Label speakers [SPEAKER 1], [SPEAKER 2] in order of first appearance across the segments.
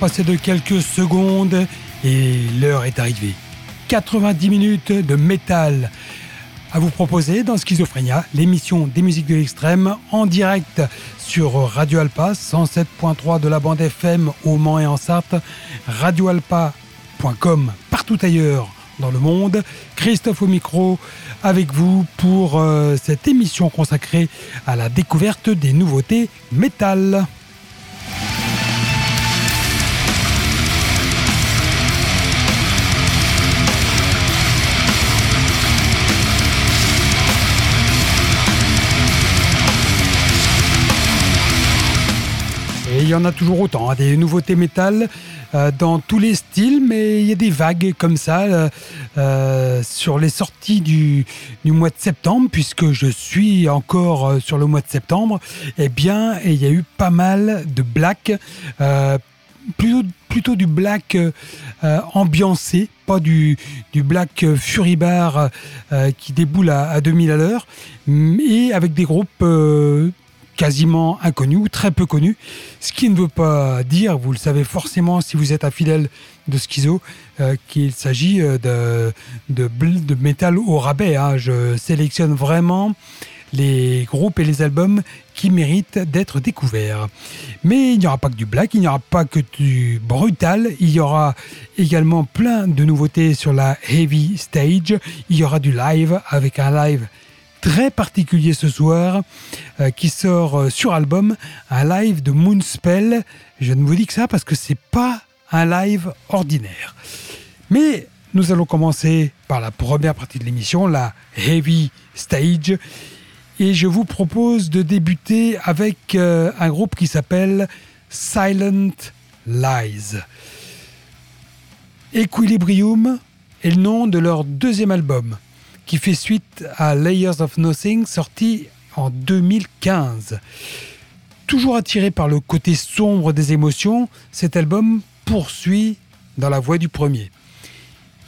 [SPEAKER 1] est 22h passées de quelques secondes et l'heure est arrivée. 90 minutes de métal à vous proposer dans Schizophrénia, l'émission des musiques de l'extrême en direct sur Radio Alpa 107.3 de la bande FM au Mans et en Sarthe, radioalpa.com partout ailleurs dans le monde. Christophe au micro avec vous pour euh, cette émission consacrée à la découverte des nouveautés métal. Y en a toujours autant, hein, des nouveautés métal euh, dans tous les styles, mais il y a des vagues comme ça euh, euh, sur les sorties du, mois de septembre, puisque je suis encore sur le mois de septembre. Eh bien, il y a eu pas mal de black, plutôt, plutôt du black ambiancé, pas du, du black furibar qui déboule à, à 2000 à l'heure, et avec des groupes quasiment inconnu ou très peu connu. Ce qui ne veut pas dire, vous le savez forcément si vous êtes un fidèle de Schizo, euh, qu'il s'agit euh, de, de, de, métal au rabais. Hein. Je sélectionne vraiment les groupes et les albums qui méritent d'être découverts. Mais il n'y aura pas que du black, il n'y aura pas que du brutal, il y aura également plein de nouveautés sur la heavy stage, il y aura du live avec un live très particulier ce soir euh, qui sort euh, sur album, un live de Moonspell. Je ne vous dis que ça parce que c'est pas un live ordinaire. Mais nous allons commencer par la première partie de l'émission, la Heavy Stage. Et je vous propose de débuter avec euh, un groupe qui s'appelle Silent Lies. Equilibrium est le nom de leur deuxième album qui fait suite à Layers of Nothing, sorti en 2015. Toujours attiré par le côté sombre des émotions, cet album poursuit dans la voie du premier.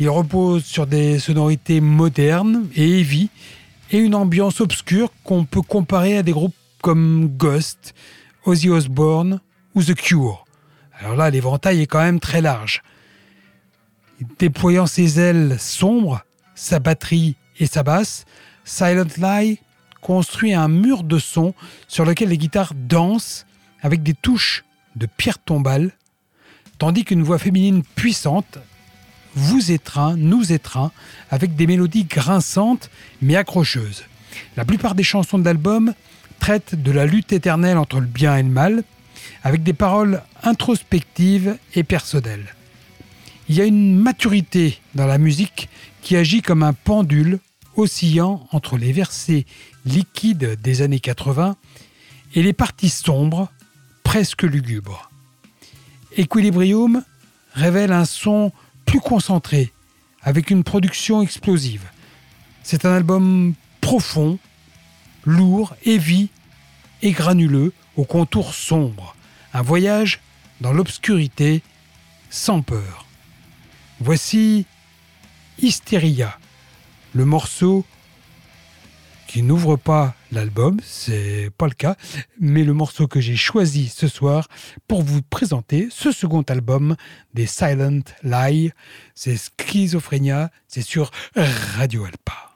[SPEAKER 1] Il repose sur des sonorités modernes et heavy et une ambiance obscure qu'on peut comparer à des groupes comme Ghost, Ozzy Osbourne ou The Cure. Alors là, l'éventail est quand même très large. Déployant ses ailes sombres, sa batterie et sa basse, Silent Lie construit un mur de son sur lequel les guitares dansent avec des touches de pierre tombale, tandis qu'une voix féminine puissante vous étreint, nous étreint, avec des mélodies grinçantes mais accrocheuses. La plupart des chansons de l'album traitent de la lutte éternelle entre le bien et le mal, avec des paroles introspectives et personnelles. Il y a une maturité dans la musique qui agit comme un pendule oscillant entre les versets liquides des années 80 et les parties sombres, presque lugubres. Equilibrium révèle un son plus concentré, avec une production explosive. C'est un album profond, lourd, heavy et granuleux, aux contours sombres. Un voyage dans l'obscurité, sans peur. Voici Hysteria, le morceau qui n'ouvre pas l'album, c'est pas le cas, mais le morceau que j'ai choisi ce soir pour vous présenter ce second album des Silent Lie, c'est Schizophrénia, c'est sur Radio Alpa.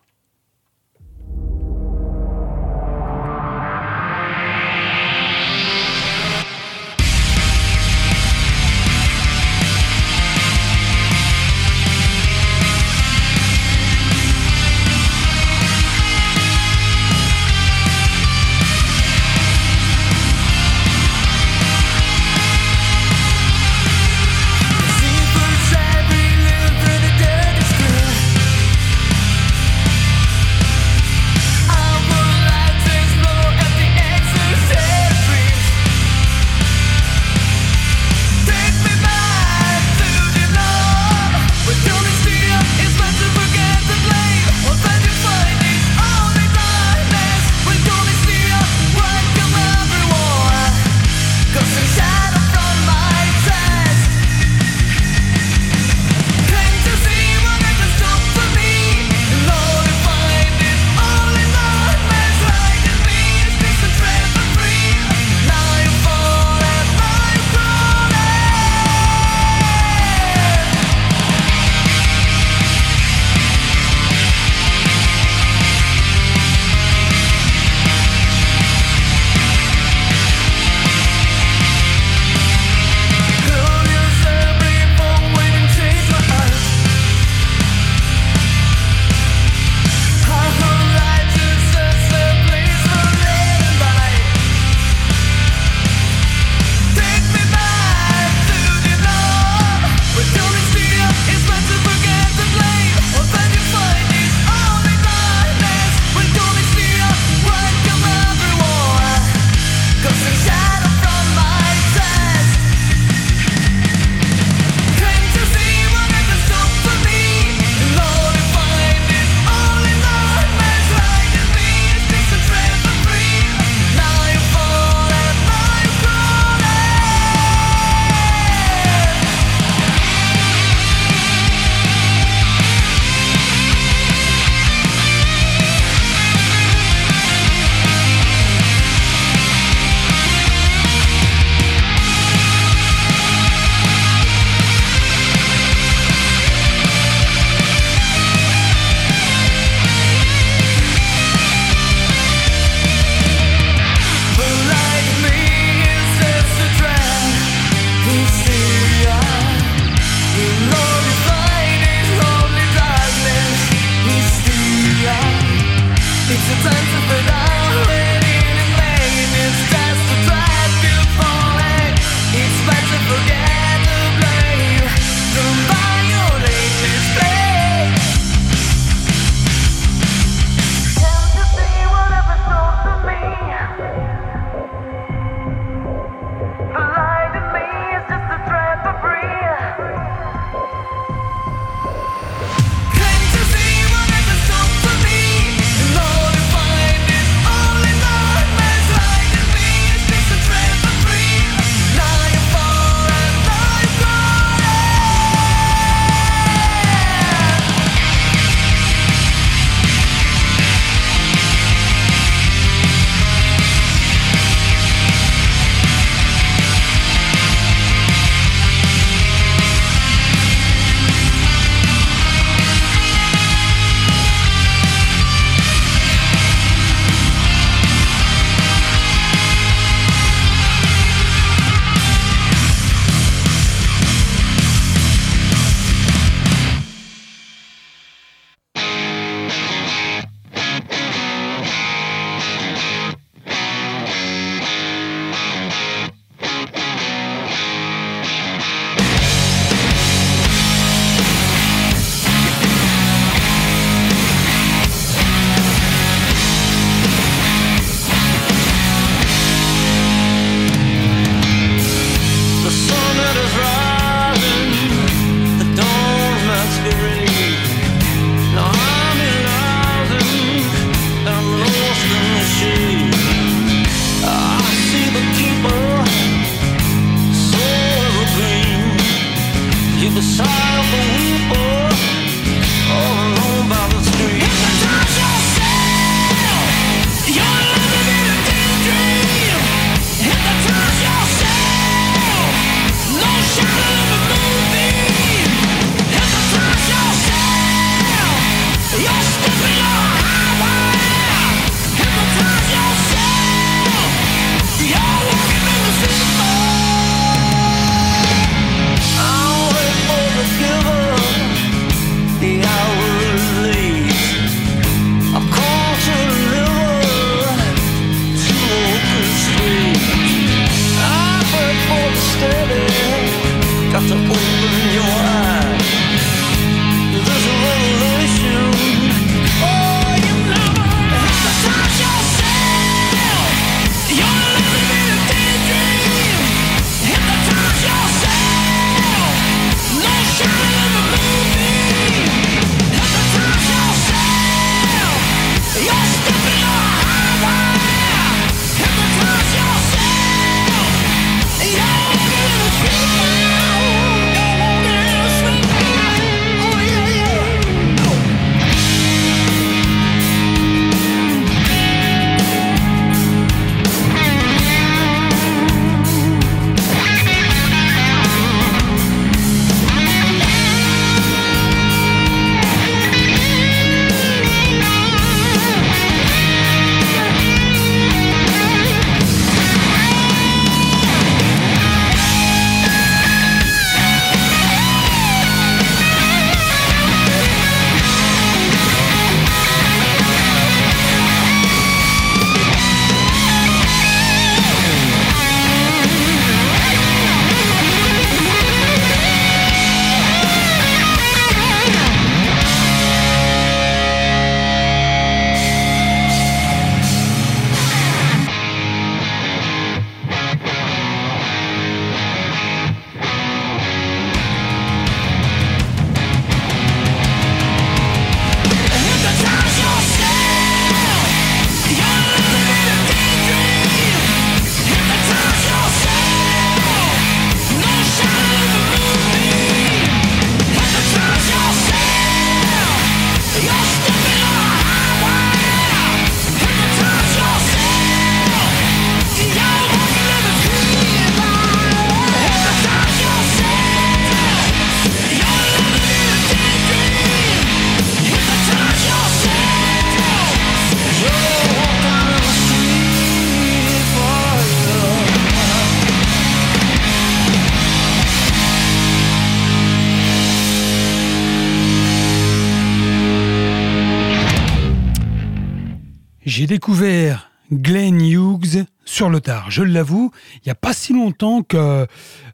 [SPEAKER 1] J'ai découvert Glenn Hughes sur le tard. Je l'avoue, il n'y a pas si longtemps que,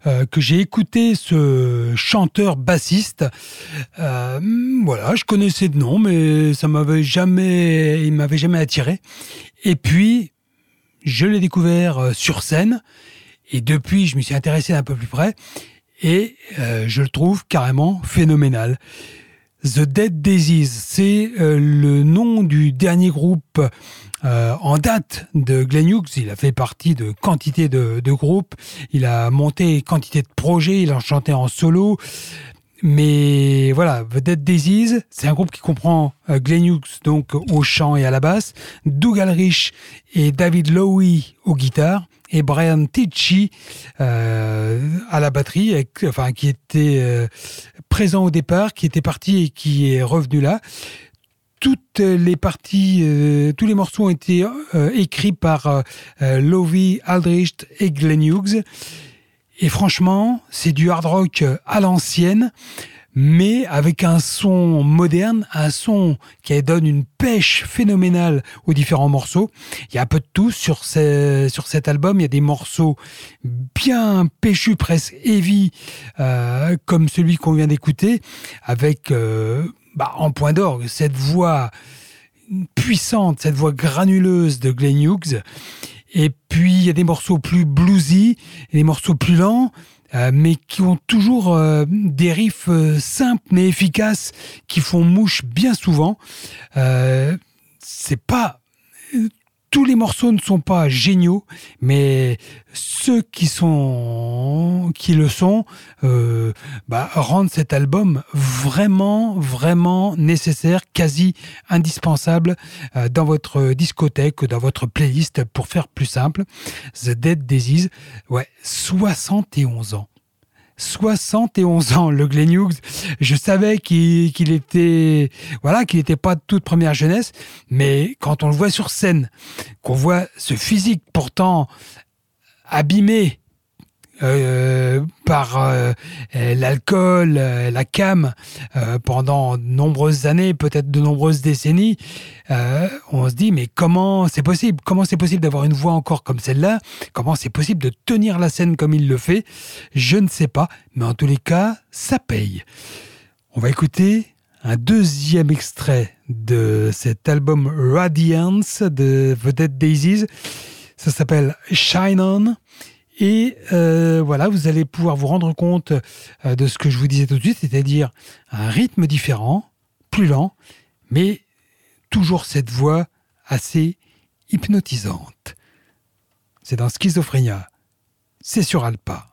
[SPEAKER 1] euh, que j'ai écouté ce chanteur bassiste. Euh, voilà, je connaissais de nom, mais ça m'avait jamais, il m'avait jamais attiré. Et puis, je l'ai découvert euh, sur scène. Et depuis, je me suis intéressé d'un peu plus près. Et je le trouve carrément phénoménal. The Dead Daisies, c'est le nom du dernier groupe euh, en date de Glenn Hughes, il a fait partie de quantité de, groupes, il a monté quantité de projets, il a chanté en solo. Mais voilà, The Dead Disease, c'est un groupe qui comprend euh, Glenn Hughes donc au chant et à la basse, Doug Alrich et David Lowy au guitare et Brian Tichy euh, à la batterie, enfin qui était présent au départ, qui était parti et qui est revenu là toutes les parties, euh, tous les morceaux ont été euh, écrits par euh, Lovie Aldrich et Glenn Hughes. Et franchement, c'est du hard rock à l'ancienne, mais avec un son moderne, un son qui donne une pêche phénoménale aux différents morceaux. Il y a un peu de tout sur, cet album. Il y a des morceaux bien péchus, presque heavy, comme celui qu'on vient d'écouter, avec bah, en point d'orgue, cette voix puissante, cette voix granuleuse de Glenn Hughes. Et puis, il y a des morceaux plus bluesy, des morceaux plus lents, euh, mais qui ont toujours euh, des riffs euh, simples mais efficaces, qui font mouche bien souvent. c'est pas tous les morceaux ne sont pas géniaux, mais ceux qui sont, qui le sont, euh, bah, rendent cet album vraiment, vraiment nécessaire, quasi indispensable euh, dans votre discothèque, dans votre playlist, pour faire plus simple. The Dead Disease, ouais, 71 ans. 71 ans, le Glenn Hughes. Je savais qu'il était, voilà, qu'il n'était pas de toute première jeunesse, mais quand on le voit sur scène, qu'on voit ce physique pourtant abîmé par euh, l'alcool, euh, la cam, pendant de nombreuses années, peut-être de nombreuses décennies, on se dit mais comment c'est possible? Comment c'est possible d'avoir une voix encore comme celle-là? Comment c'est possible de tenir la scène comme il le fait? Je ne sais pas, mais en tous les cas, ça paye. On va écouter un deuxième extrait de cet album Radiance de The Dead Daisies. Ça s'appelle Shine On. Et euh, voilà, vous allez pouvoir vous rendre compte euh, de ce que je vous disais tout de suite, c'est-à-dire un rythme différent, plus lent, mais toujours cette voix assez hypnotisante. C'est dans Schizophrénia. C'est sur Alpa.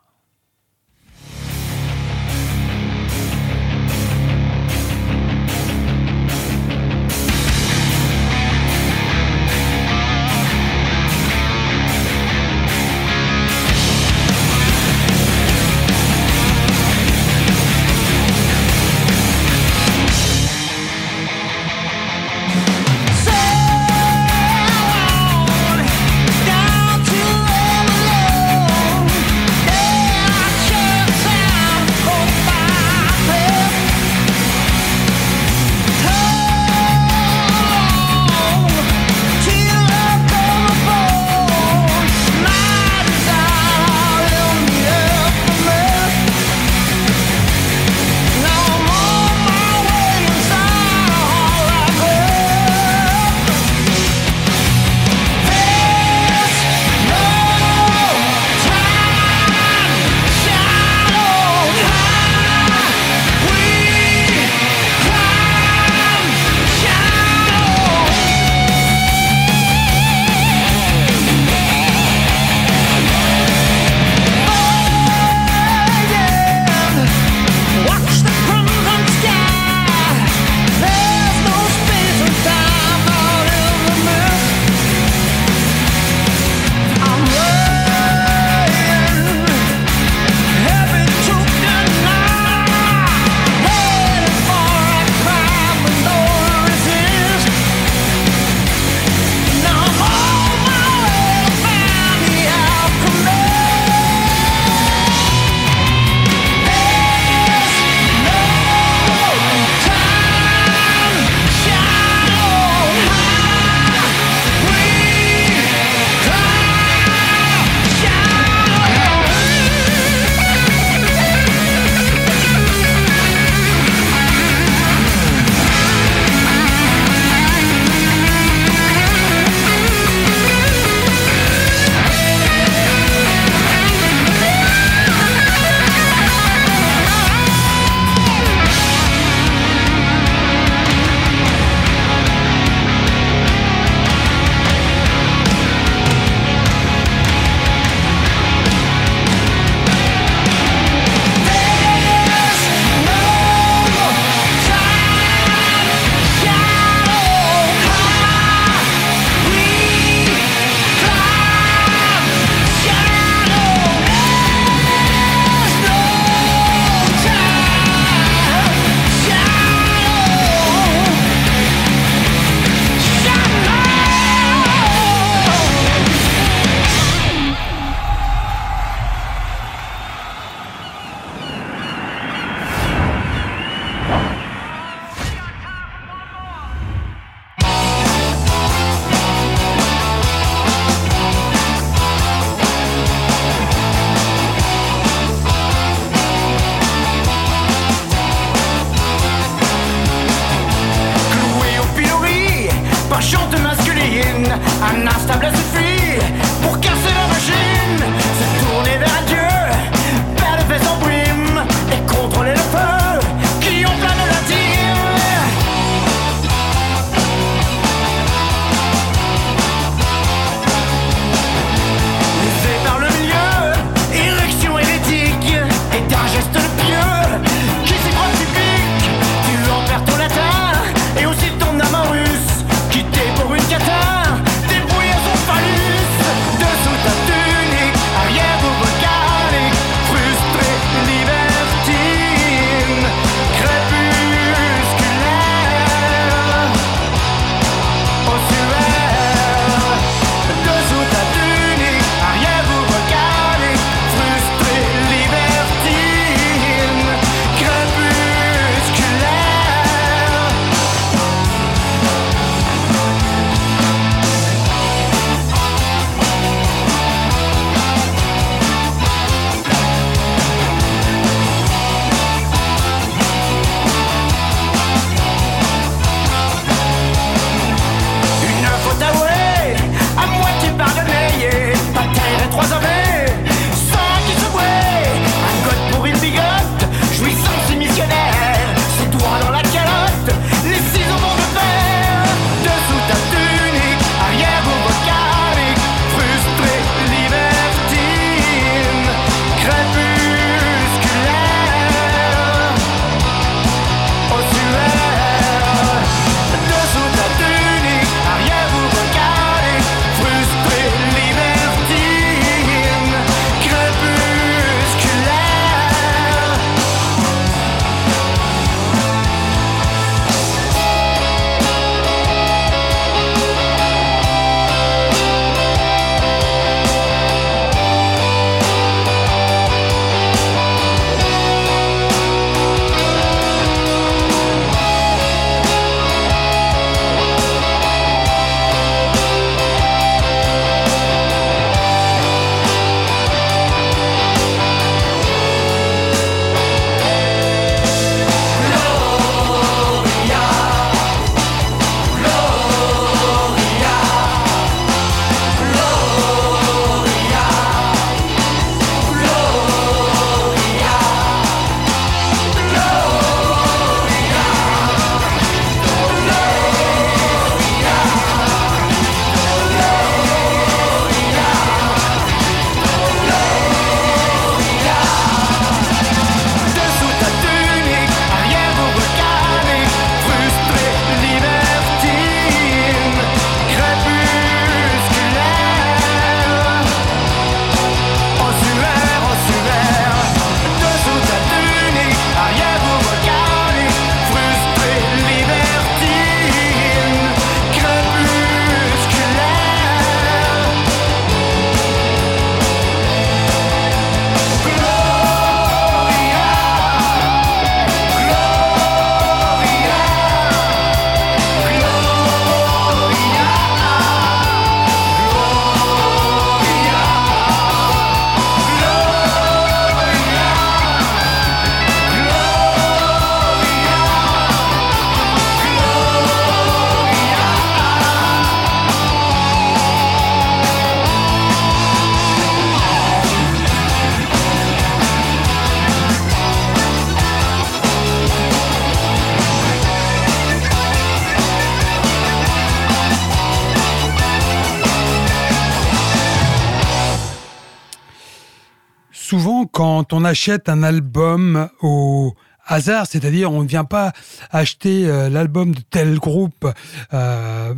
[SPEAKER 1] On achète un album au hasard, c'est-à-dire on ne vient pas acheter euh, l'album de tel groupe euh,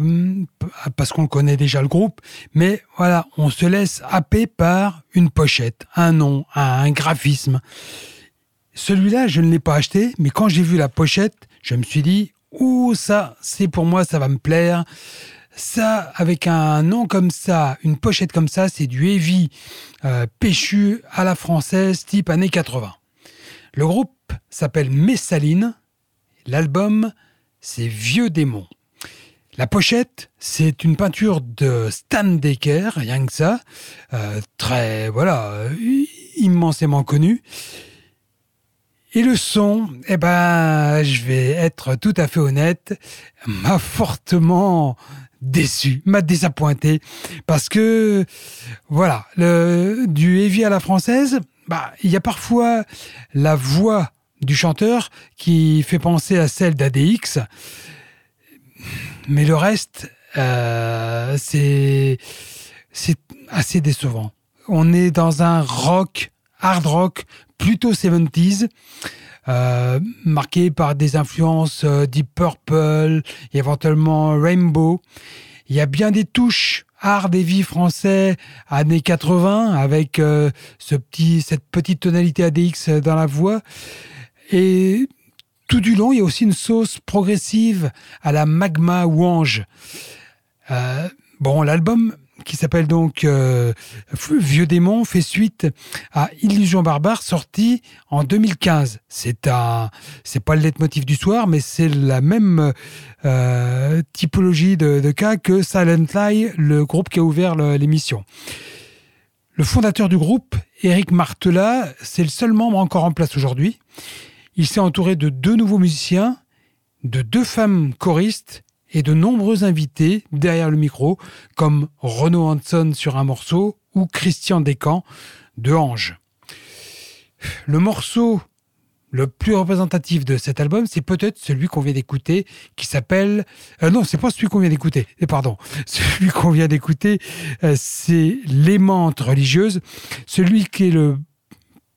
[SPEAKER 1] parce qu'on connaît déjà le groupe, mais voilà, on se laisse happer par une pochette, un nom, un, graphisme. Celui-là, je ne l'ai pas acheté, mais quand j'ai vu la pochette, je me suis dit, ouh, ça, c'est pour moi, ça va me plaire. Ça, avec un nom comme ça, une pochette comme ça, c'est du heavy euh, péchu à la française, type années 80. Le groupe s'appelle Messaline. L'album, c'est Vieux démon. La pochette, c'est une peinture de Stan Decker, rien que ça, euh, très, voilà, immensément connu. Et le son, eh ben, je vais être tout à fait honnête, m'a fortement déçu, m'a désappointé, parce que, voilà, le, du heavy à la française, bah, il y a parfois la voix du chanteur qui fait penser à celle d'ADX. Mais le reste, euh, c'est assez décevant. On est dans un rock, hard rock, plutôt 70s, euh, marqué par des influences euh, Deep Purple, éventuellement Rainbow. Il y a bien des touches hard heavy français années 80 avec ce petit, cette petite tonalité ADX dans la voix. Et tout du long, il y a aussi une sauce progressive à la magma ouange. Euh, bon, l'album qui s'appelle donc euh, Vieux démon fait suite à Illusion barbare sorti en 2015. C'est un, c'est pas le leitmotiv du soir, mais c'est la même euh, typologie de, cas que Silent Lie, le groupe qui a ouvert l'émission. Le fondateur du groupe, Eric Martela, c'est le seul membre encore en place aujourd'hui. Il s'est entouré de deux nouveaux musiciens, de deux femmes choristes et de nombreux invités derrière le micro, comme Renaud Hanson sur un morceau ou Christian Descamps de Ange. Le morceau le plus représentatif de cet album, c'est peut-être celui qu'on vient d'écouter, qui s'appelle... Euh, non, c'est pas celui qu'on vient d'écouter, eh, pardon. Celui qu'on vient d'écouter, euh, c'est L'aimante religieuse, celui qui est le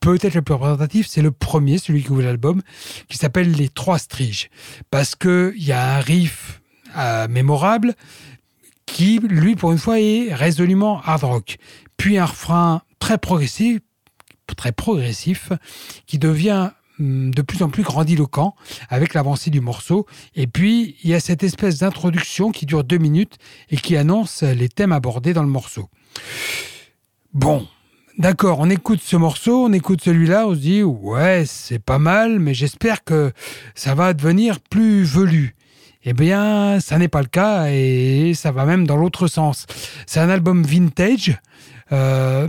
[SPEAKER 1] peut-être le plus représentatif, c'est le premier, celui qui ouvre l'album, qui s'appelle Les Trois Striges. Parce qu'il y a un riff euh, mémorable qui, lui, pour une fois, est résolument hard rock. Puis un refrain très progressif, très progressif, qui devient hum, de plus en plus grandiloquent avec l'avancée du morceau. Et puis, il y a cette espèce d'introduction qui dure deux minutes et qui annonce les thèmes abordés dans le morceau. Bon, D'accord, on écoute ce morceau, on écoute celui-là, on se dit ouais, c'est pas mal, mais j'espère que ça va devenir plus velu. Eh bien, ça n'est pas le cas et ça va même dans l'autre sens. C'est un album vintage, euh,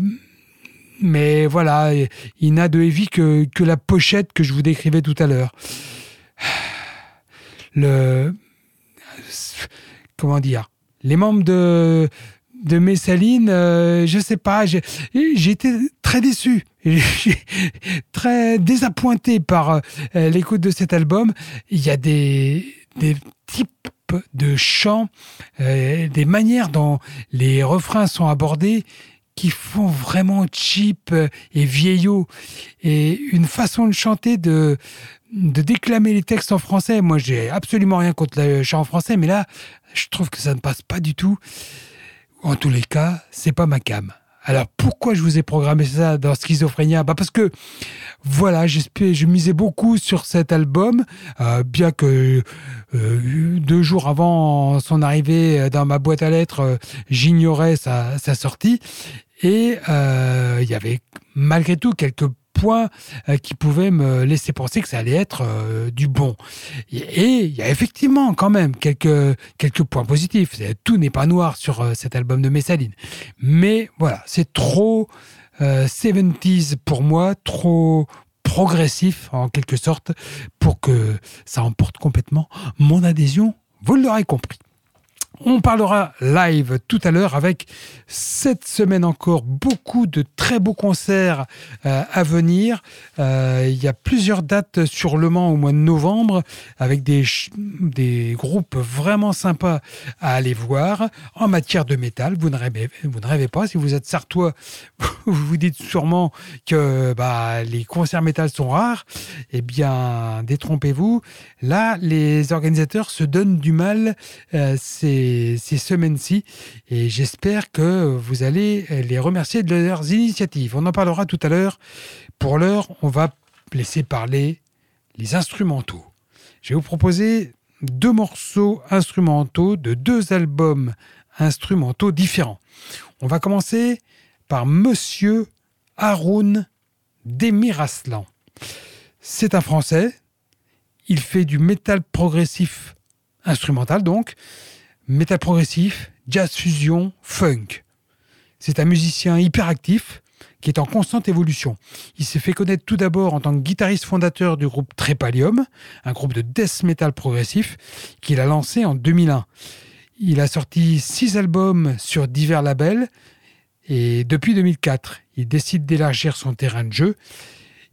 [SPEAKER 1] mais voilà, il n'a de heavy que, la pochette que je vous décrivais tout à l'heure. Le. Comment dire Les membres de de Messaline, euh, je sais pas, j'ai été très déçu, très désappointé par euh, l'écoute de cet album. Il y a des types de chants, euh, des manières dont les refrains sont abordés qui font vraiment cheap et vieillot et une façon de chanter de de déclamer les textes en français. Moi, j'ai absolument rien contre le chant en français, mais là, je trouve que ça ne passe pas du tout. En tous les cas, c'est pas ma cam. Alors pourquoi je vous ai programmé ça dans Schizophrénia? Bah Parce que voilà, je misais beaucoup sur cet album, euh, bien que euh, deux jours avant son arrivée dans ma boîte à lettres, euh, j'ignorais sa, sortie. Et il y avait malgré tout quelques points euh, qui pouvaient me laisser penser que ça allait être euh, du bon. Et il y a effectivement quand même quelques, quelques points positifs. Tout n'est pas noir sur euh, cet album de Messaline. Mais voilà, c'est trop 70s pour moi, trop progressif en quelque sorte pour que ça emporte complètement mon adhésion. Vous l'aurez compris. On parlera live tout à l'heure avec cette semaine encore beaucoup de très beaux concerts euh, à venir. Euh, il y a plusieurs dates sur Le Mans au mois de novembre avec des, groupes vraiment sympas à aller voir en matière de métal. Vous ne rêvez, pas, si vous êtes sartois, vous vous dites sûrement que bah, les concerts métal sont rares. Eh bien, détrompez-vous. Là, les organisateurs se donnent du mal. Euh, ces, semaines-ci et j'espère que vous allez les remercier de leurs initiatives. On en parlera tout à l'heure. Pour l'heure, on va laisser parler les instrumentaux. Je vais vous proposer deux morceaux instrumentaux de deux albums instrumentaux différents. On va commencer par Monsieur Haroun Demiraslan. C'est un Français. Il fait du métal progressif instrumental donc métal progressif, jazz fusion, funk. C'est un musicien hyperactif qui est en constante évolution. Il s'est fait connaître tout d'abord en tant que guitariste fondateur du groupe Trépalium, un groupe de death metal progressif qu'il a lancé en 2001. Il a sorti six albums sur divers labels et depuis 2004, il décide d'élargir son terrain de jeu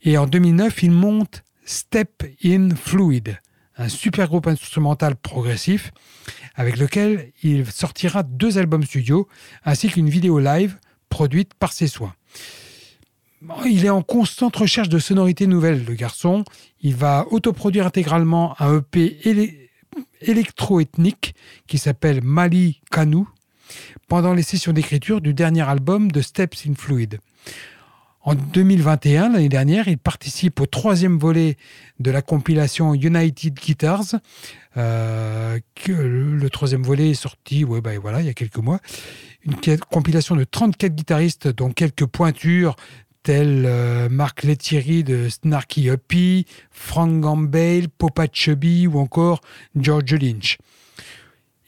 [SPEAKER 1] et en 2009, il monte Step in Fluid, un super groupe instrumental progressif avec lequel il sortira deux albums studio ainsi qu'une vidéo live produite par ses soins. Il est en constante recherche de sonorités nouvelles, le garçon. Il va autoproduire intégralement un EP électro-ethnique qui s'appelle Mali Kanu pendant les sessions d'écriture du dernier album de Steps in Fluid. En 2021, l'année dernière, il participe au troisième volet de la compilation United Guitars. Euh, le troisième volet est sorti ouais, bah, voilà, il y a quelques mois. Une compilation de 34 guitaristes, dont quelques pointures tels euh, Marc Lettieri de Snarky Uppy, Frank Gambale, Popa Chubby ou encore George Lynch.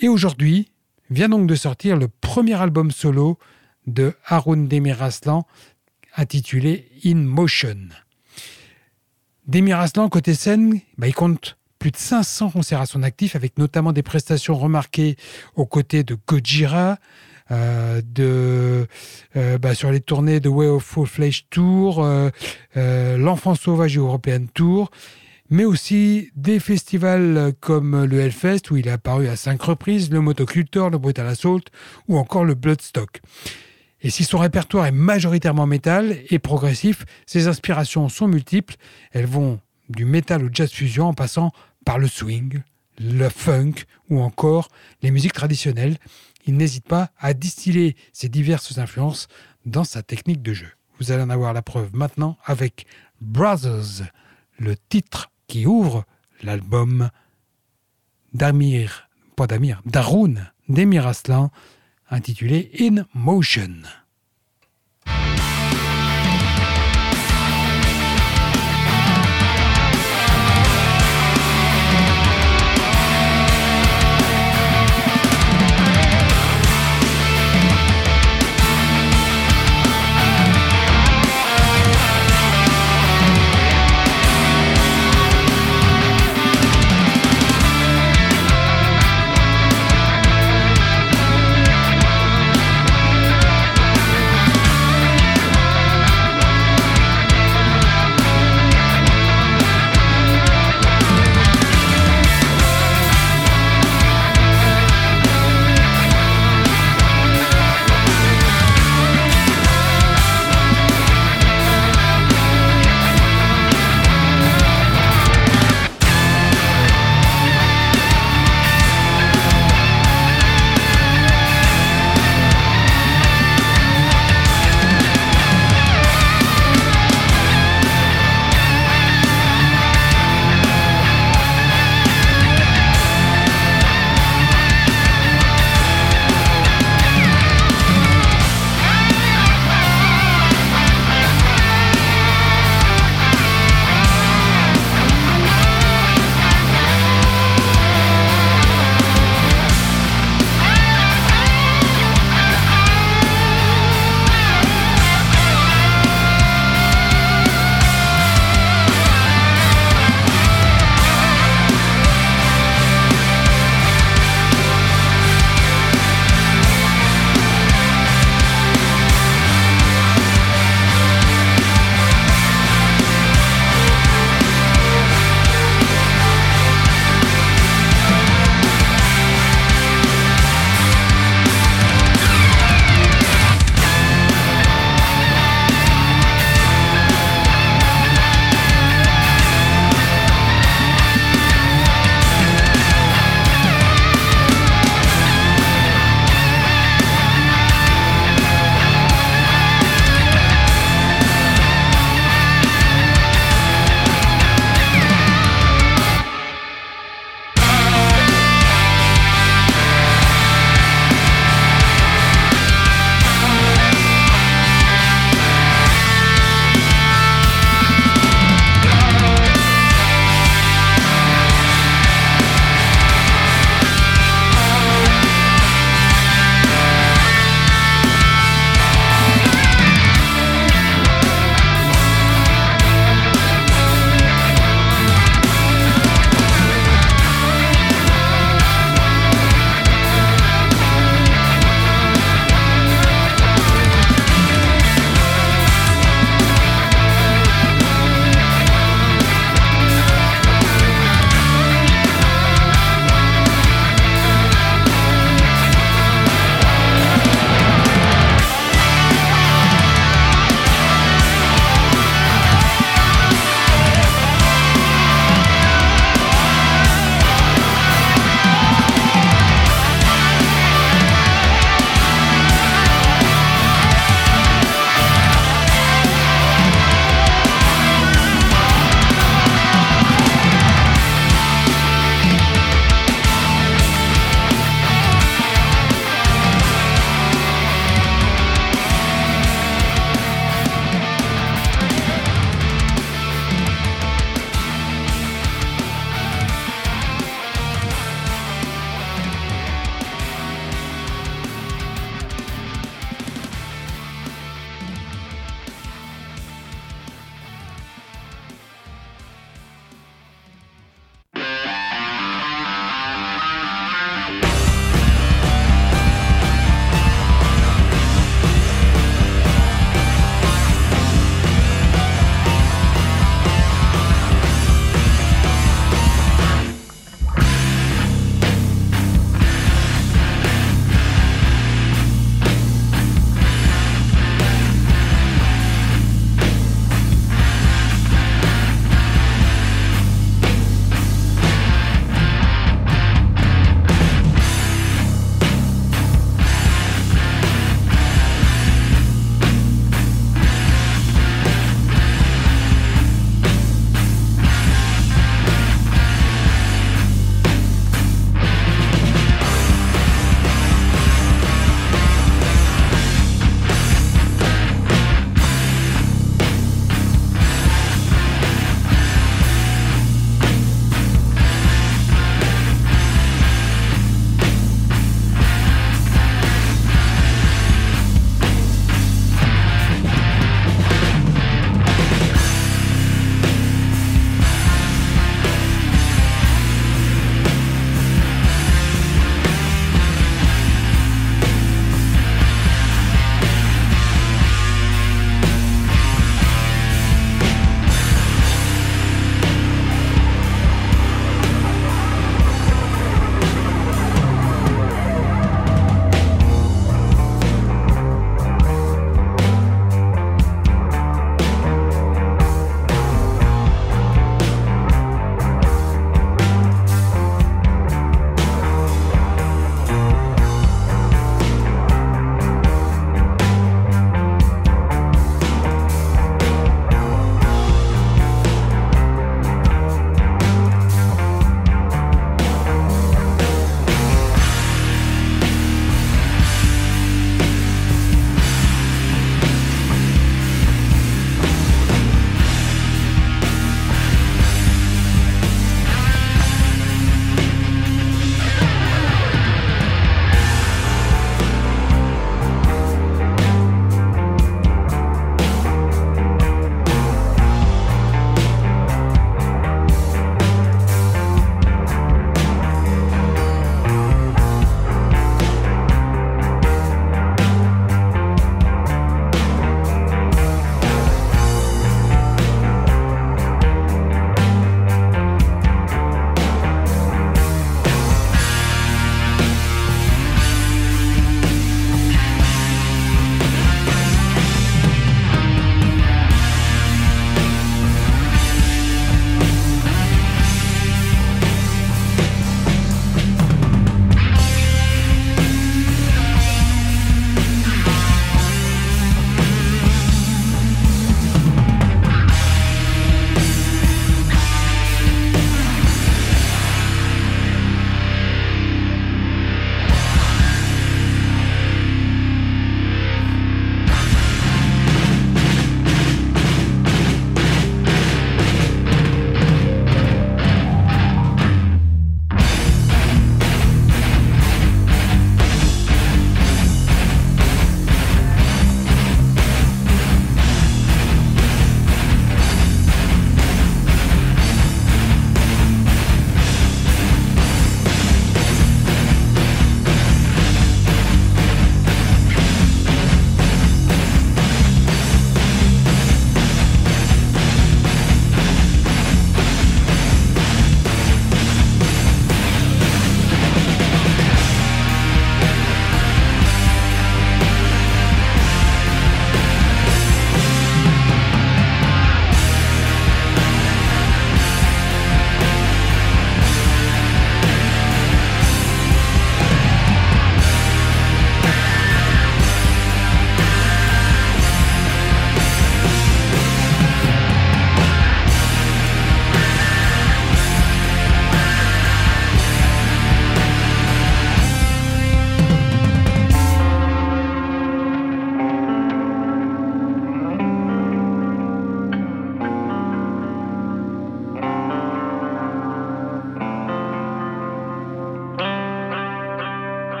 [SPEAKER 1] Et aujourd'hui, vient donc de sortir le premier album solo de Haroun Demiraslan, intitulé In Motion. Demir Aslan, côté scène, bah, il compte plus de 500 concerts à son actif, avec notamment des prestations remarquées aux côtés de Gojira, euh, de, euh, bah, sur les tournées de Way of Full Flesh Tour, euh, l'Enfant Sauvage European Tour, mais aussi des festivals comme le Hellfest, où il est apparu à cinq reprises, le Motocultor, le Brutal Assault, ou encore le Bloodstock. Et si son répertoire est majoritairement métal et progressif, ses inspirations sont multiples. Elles vont du métal au jazz fusion en passant par le swing, le funk ou encore les musiques traditionnelles. Il n'hésite pas à distiller ses diverses influences dans sa technique de jeu. Vous allez en avoir la preuve maintenant avec Brothers, le titre qui ouvre l'album d'Amir, pas d'Amir, d'Arun d'Emir Aslan, intitulé In Motion.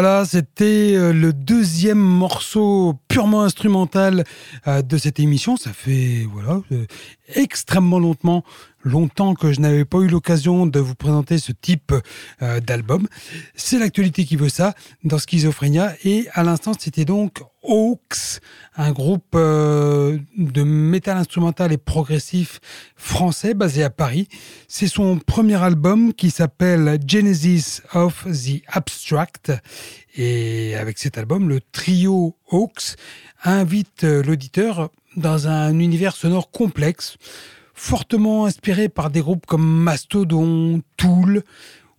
[SPEAKER 1] Voilà, c'était euh, le deuxième morceau purement instrumental euh, de cette émission. Ça fait voilà euh, extrêmement longtemps, longtemps que je n'avais pas eu l'occasion de vous présenter ce type d'album. C'est l'actualité qui veut ça dans Schizophrénia. Et à l'instant, c'était donc Hawks, un groupe de métal instrumental et progressif français basé à Paris. C'est son premier album qui s'appelle Genesis of the Abstract. Et avec cet album, le trio Hawks invite euh, l'auditeur dans un univers sonore complexe, fortement inspiré par des groupes comme Mastodon, Tool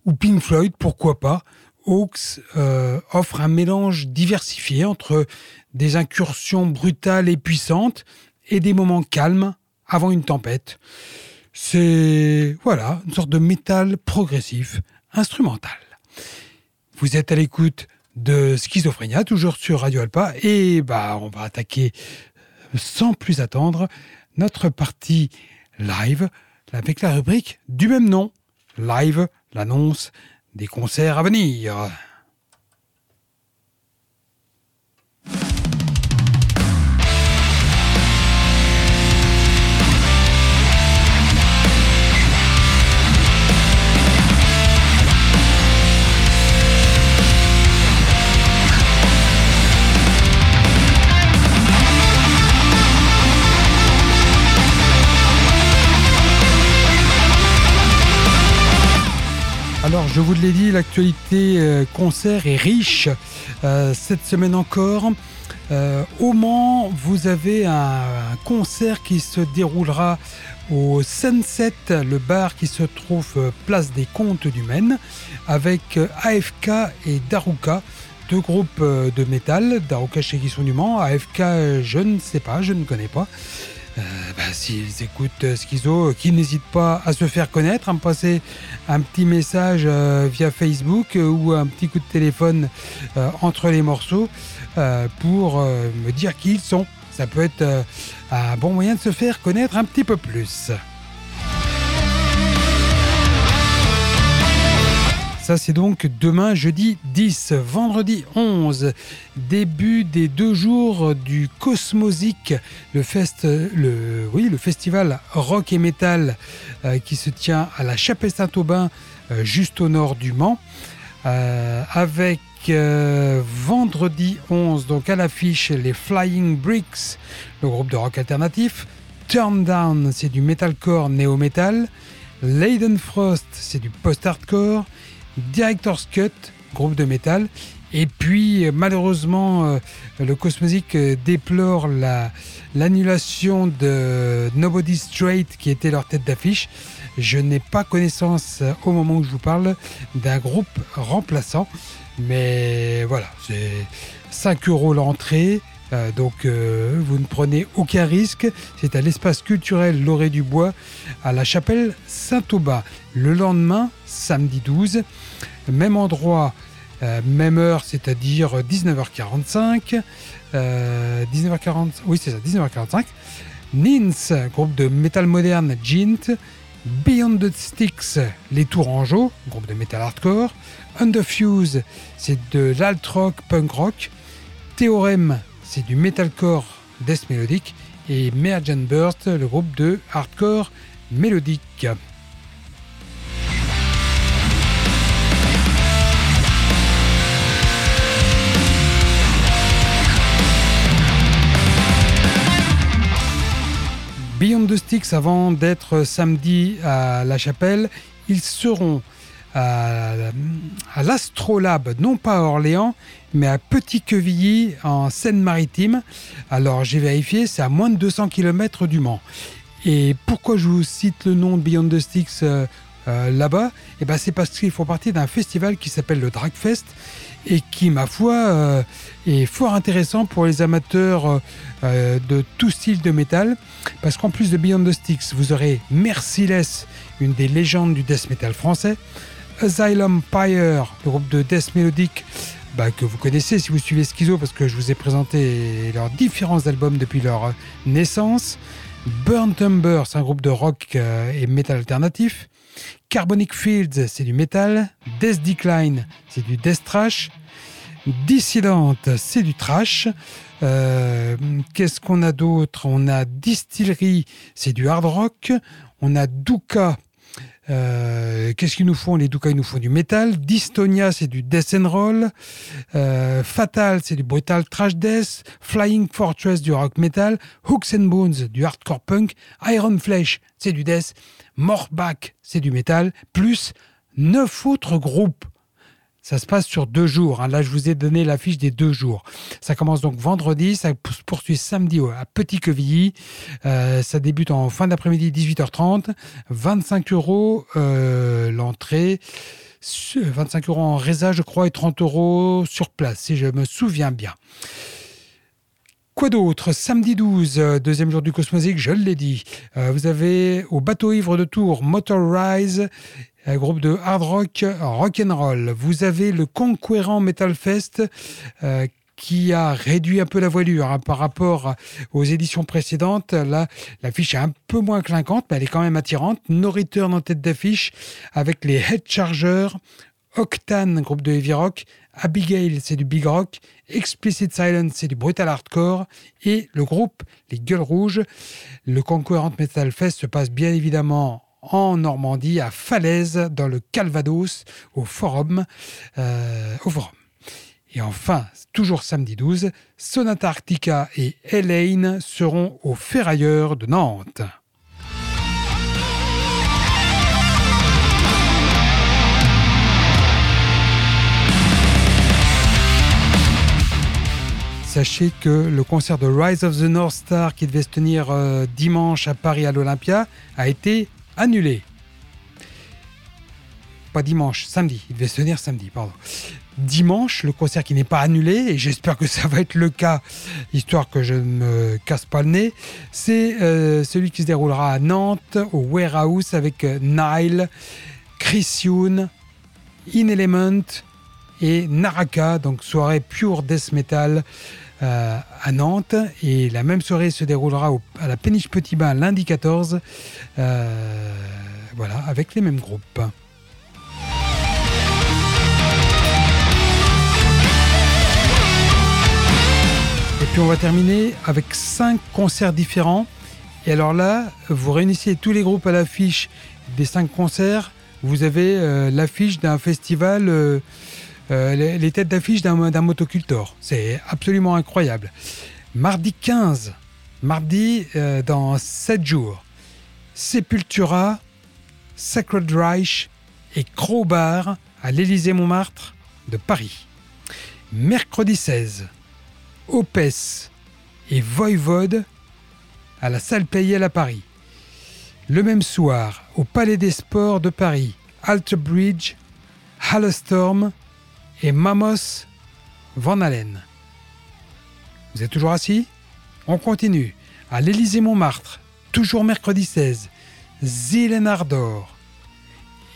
[SPEAKER 1] ou Pink Floyd, pourquoi pas. Hawks euh, offre un mélange diversifié entre des incursions brutales et puissantes et des moments calmes avant une tempête. C'est voilà une sorte de métal progressif instrumental. Vous êtes à l'écoute de Schizophrénia, toujours sur Radio Alpa, et bah on va attaquer sans plus attendre notre partie live avec la rubrique du même nom, live, l'annonce des concerts à venir. L'actualité euh, concert est riche. Euh, cette semaine encore, euh, au Mans, vous avez un, concert qui se déroulera au Sunset, le bar qui se trouve place des Comptes du Maine, avec AFK et Daruka, deux groupes de métal. Daruka chez Guisson du Mans, AFK, je ne sais pas, je ne connais pas. Euh, bah, s'ils écoutent euh, Schizo, qu'ils n'hésitent pas à se faire connaître, à me passer un petit message euh, via Facebook ou un petit coup de téléphone entre les morceaux pour me dire qui ils sont. Ça peut être un bon moyen de se faire connaître un petit peu plus. C'est donc demain, jeudi 10, vendredi 11, début des deux jours du Cosmosic, le, fest, le, oui, le festival rock et metal euh, qui se tient à la Chapelle Saint-Aubin, euh, juste au nord du Mans, euh, avec vendredi 11, donc à l'affiche, les Flying Bricks, le groupe de rock alternatif. Turn Down, c'est du metalcore néo-metal. Leiden Frost, c'est du post-hardcore. Director's Cut, groupe de métal. Et puis, malheureusement, euh, le Cosmosic euh, déplore l'annulation de Nobody Straight, qui était leur tête d'affiche. Je n'ai pas connaissance, euh, au moment où je vous parle, d'un groupe remplaçant. Mais voilà, c'est 5 euros l'entrée. Donc vous ne prenez aucun risque. C'est à l'espace culturel Loré du Bois, à la chapelle Saint-Aubin. Le lendemain, samedi 12, même endroit, euh, même heure, c'est-à-dire 19h45. 19h40, euh, oui c'est ça, 19h45. Nins, groupe de métal moderne Jint. Beyond the Sticks, les Tourangeaux, groupe de metal hardcore. Underfuse, c'est de l'alt rock punk rock. Theorem, c'est du metalcore death mélodique. Et Merge Burst, le groupe de hardcore mélodique. Beyond the Sticks, avant d'être samedi à La Chapelle, ils seront à, l'Astrolabe, non pas à Orléans, mais à Petit-Quevilly, en Seine-Maritime. Alors j'ai vérifié, c'est à moins de 200 km du Mans. Et pourquoi je vous cite le nom de Beyond the Sticks euh, euh, là-bas? Eh ben, C'est parce qu'ils font partie d'un festival qui s'appelle le Dragfest et qui, ma foi, euh, est fort intéressant pour les amateurs de tout style de métal. Parce qu'en plus de Beyond the Sticks, vous aurez Merciless, une des légendes du death metal français, Asylum Pyre, le groupe de death mélodique bah, que vous connaissez si vous suivez Schizo, parce que je vous ai présenté leurs différents albums depuis leur naissance. Burn Timber, c'est un groupe de rock euh, et metal alternatif. Carbonic Fields, c'est du metal. Death Decline, c'est du death trash. Dissident, c'est du trash. Euh, qu'est-ce qu'on a d'autre? On a Distillery, c'est du hard rock. On a Duka. Euh, qu'est-ce qu'ils nous font Les Duka, ils nous font du métal. Dystonia, c'est du death and roll. Euh, Fatal, c'est du brutal trash death. Flying Fortress, du rock metal. Hooks and Bones, du hardcore punk. Iron Flesh, c'est du death. Morback, c'est du métal. Plus neuf autres groupes. Ça se passe sur deux jours. Hein. Là, je vous ai donné l'affiche des deux jours. Ça commence donc vendredi, ça se poursuit samedi à Petit-Quevilly. Euh, ça débute en fin d'après-midi, 18h30. 25 euros euh, l'entrée. 25 euros en résa, je crois, et 30 euros sur place, si je me souviens bien. Quoi d'autre Samedi 12, euh, deuxième jour du Cosmosique, je l'ai dit. vous avez au bateau ivre de Tours Motor Rise groupe de hard rock, rock and roll. Vous avez le Conquérant Metal Fest euh, qui a réduit un peu la voilure hein, par rapport aux éditions précédentes. Là, l'affiche est un peu moins clinquante, mais elle est quand même attirante. No en tête d'affiche avec les Head Chargers, Octane, groupe de heavy rock, Abigail, c'est du big rock, Explicit Silence, c'est du brutal hardcore, et le groupe Les Gueules Rouges. Le Conquérant Metal Fest se passe bien évidemment en Normandie, à Falaise, dans le Calvados, au Forum. Euh, au Forum. Et enfin, toujours samedi 12, Sonata Arctica et Elaine seront au Ferrailleur de Nantes. Sachez que le concert de Rise of the North Star qui devait se tenir euh, dimanche à Paris à l'Olympia a été annulé. Pas dimanche, samedi. Il devait se tenir samedi, pardon. Dimanche, le concert qui n'est pas annulé, et j'espère que ça va être le cas, histoire que je ne me casse pas le nez, c'est euh, celui qui se déroulera à Nantes, au Warehouse, avec euh, Nile, Chris Youn, In Element et Naraka, donc soirée pure death metal. Euh, à Nantes. Et la même soirée se déroulera à la Péniche Petit Bain lundi 14. Euh, voilà, avec les mêmes groupes. Et puis on va terminer avec cinq concerts différents. Et alors là, vous réunissez tous les groupes à l'affiche des cinq concerts. Vous avez euh, l'affiche d'un festival euh, les, têtes d'affiche d'un motocultor. C'est absolument incroyable. Mardi 15, mardi euh, dans 7 jours, Sepultura, Sacred Reich et Crowbar à l'Élysée-Montmartre de Paris. Mercredi 16, Opes et Voivode à la salle Payel à Paris. Le même soir, au Palais des Sports de Paris, Alter Bridge, Hallstorm et Mamos Van Allen. Vous êtes toujours assis? On continue. À l'Élysée-Montmartre, toujours mercredi 16, Zilen Ardor.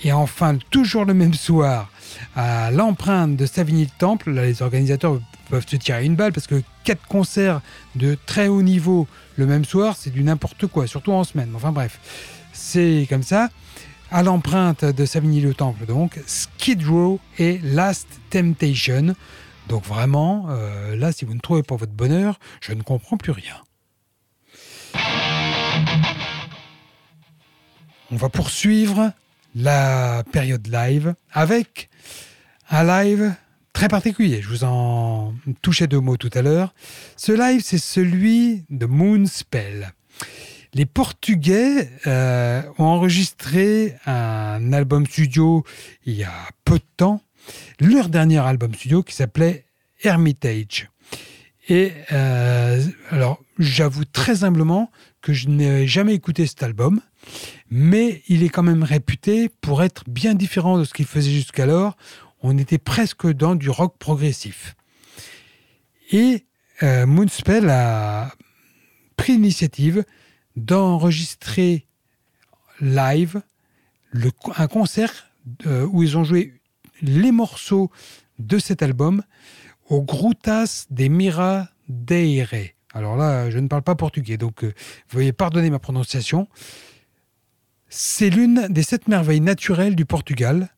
[SPEAKER 1] Et enfin, toujours le même soir, à l'empreinte de Savigny-le-Temple, là les organisateurs peuvent se tirer une balle parce que quatre concerts de très haut niveau le même soir, c'est du n'importe quoi, surtout en semaine. Enfin bref, c'est comme ça à l'empreinte de Savigny-le-Temple, donc Skid Row et Last Temptation. Donc vraiment, euh, là, si vous ne trouvez pas votre bonheur, je ne comprends plus rien. On va poursuivre la période live avec un live très particulier. Je vous en touchais deux mots tout à l'heure. Ce live, c'est celui de Moonspell. Les Portugais euh, ont enregistré un album studio il y a peu de temps, leur dernier album studio qui s'appelait Hermitage. Et euh, alors, j'avoue très humblement que je n'ai jamais écouté cet album, mais il est quand même réputé pour être bien différent de ce qu'il faisait jusqu'alors. On était presque dans du rock progressif. Et euh, Moonspell a pris l'initiative d'enregistrer live un concert euh, où ils ont joué les morceaux de cet album au Grutas de Mira Deire. Alors là, je ne parle pas portugais, donc euh, veuillez pardonner ma prononciation. C'est l'une des sept merveilles naturelles du Portugal.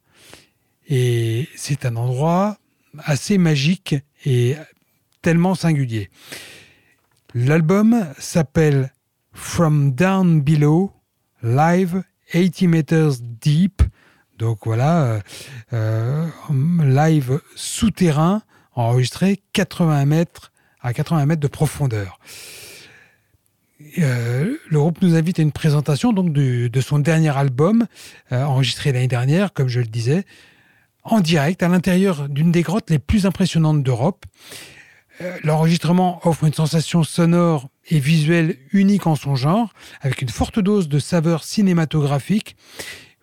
[SPEAKER 1] Et c'est un endroit assez magique et tellement singulier. L'album s'appelle From Down Below, Live 80 Meters Deep. Donc voilà, euh, live souterrain, enregistré 80 mètres à 80 mètres de profondeur. Euh, le groupe nous invite à une présentation donc de son dernier album, euh, enregistré l'année dernière, comme je le disais, en direct à l'intérieur d'une des grottes les plus impressionnantes d'Europe. Euh, l'enregistrement offre une sensation sonore et visuelle unique en son genre, avec une forte dose de saveur cinématographique.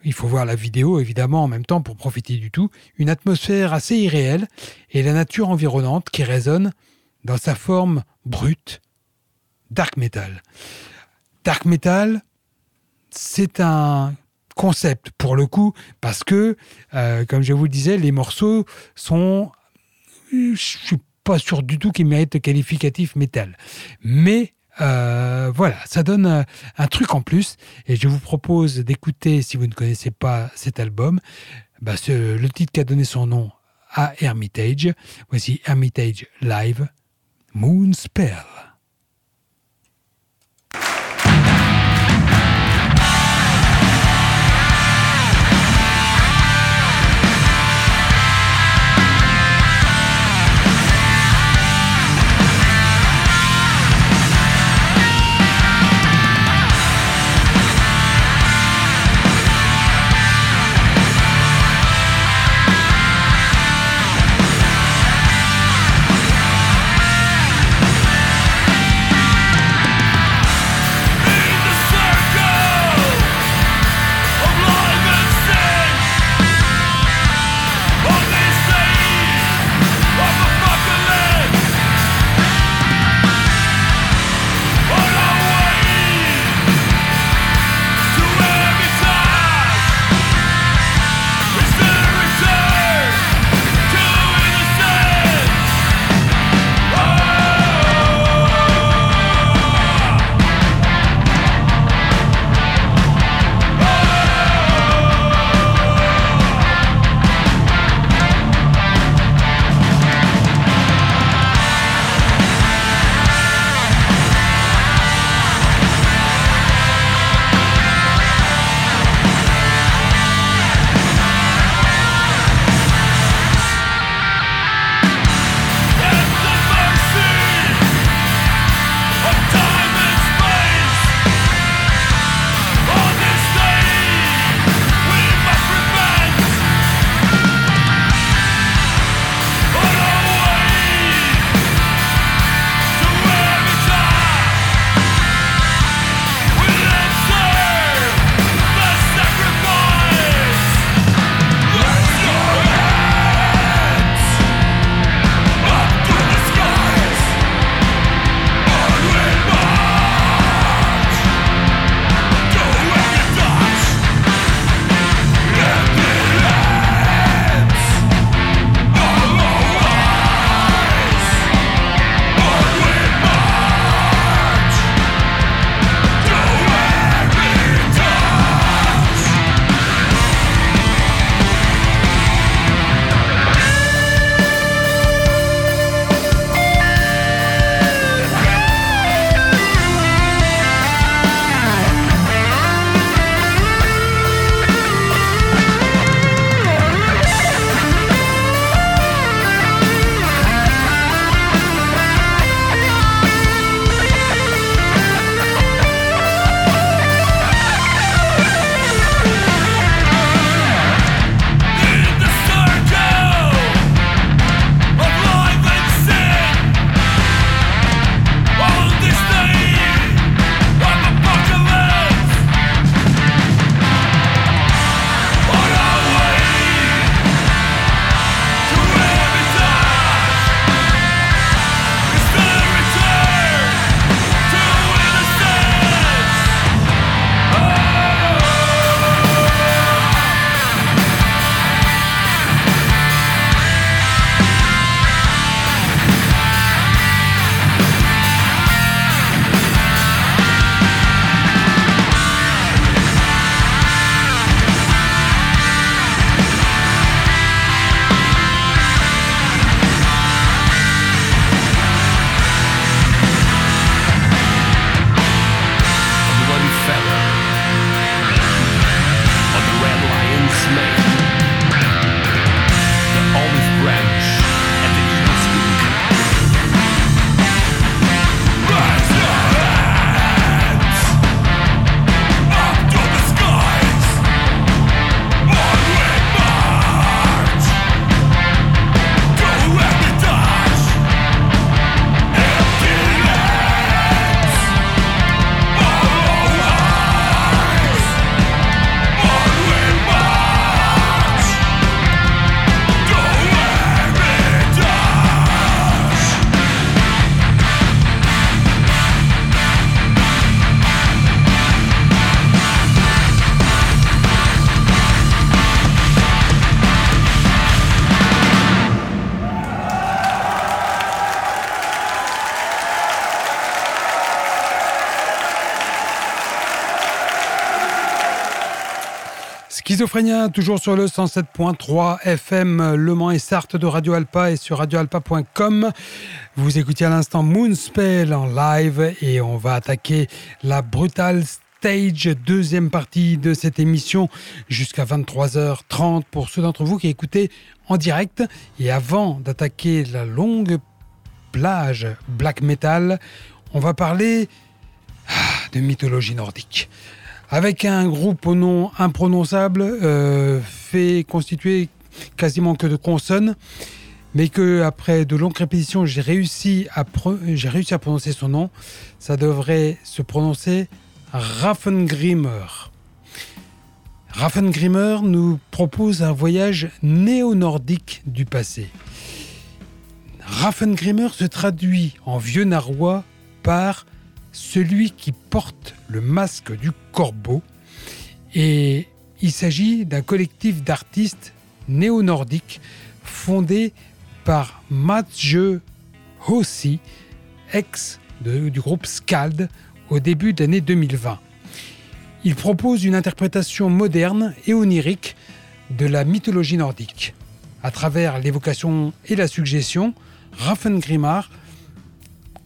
[SPEAKER 1] Il faut voir la vidéo évidemment en même temps pour profiter du tout. Une atmosphère assez irréelle et la nature environnante qui résonne dans sa forme brute, dark metal. Dark metal, c'est un concept pour le coup, parce que, euh, comme je vous le disais, les morceaux sont... Suis pas sûr du tout qu'ils méritent le qualificatif métal. Mais euh, voilà, ça donne un, un, truc en plus. Et je vous propose d'écouter, si vous ne connaissez pas cet album, bah le titre qui a donné son nom à Hermitage. Voici Hermitage Live, Moon Spell. Schizophrénia, toujours sur le 107.3 FM Le Mans et Sarthe de Radio Alpa et sur radioalpa.com. Vous écoutez à l'instant Moonspell en live et on va attaquer la brutale stage, deuxième partie de cette émission jusqu'à 23h30 pour ceux d'entre vous qui écoutez en direct. Et avant d'attaquer la longue plage black metal, on va parler ah, de mythologie nordique avec un groupe au nom imprononçable, euh, fait constitué quasiment que de consonnes, mais que après de longues répétitions, j'ai réussi à prononcer son nom. Ça devrait se prononcer Raffengrimmer. Raffengrimmer nous propose un voyage néo-nordique du passé. Raffengrimmer se traduit en vieux narrois par celui qui porte le masque du corbeau. Et il s'agit d'un collectif d'artistes néo-nordiques fondé par Matje Hossi, ex du groupe Skald, au début d'année 2020. Il propose une interprétation moderne et onirique de la mythologie nordique. À travers l'évocation et la suggestion, Raffengrimar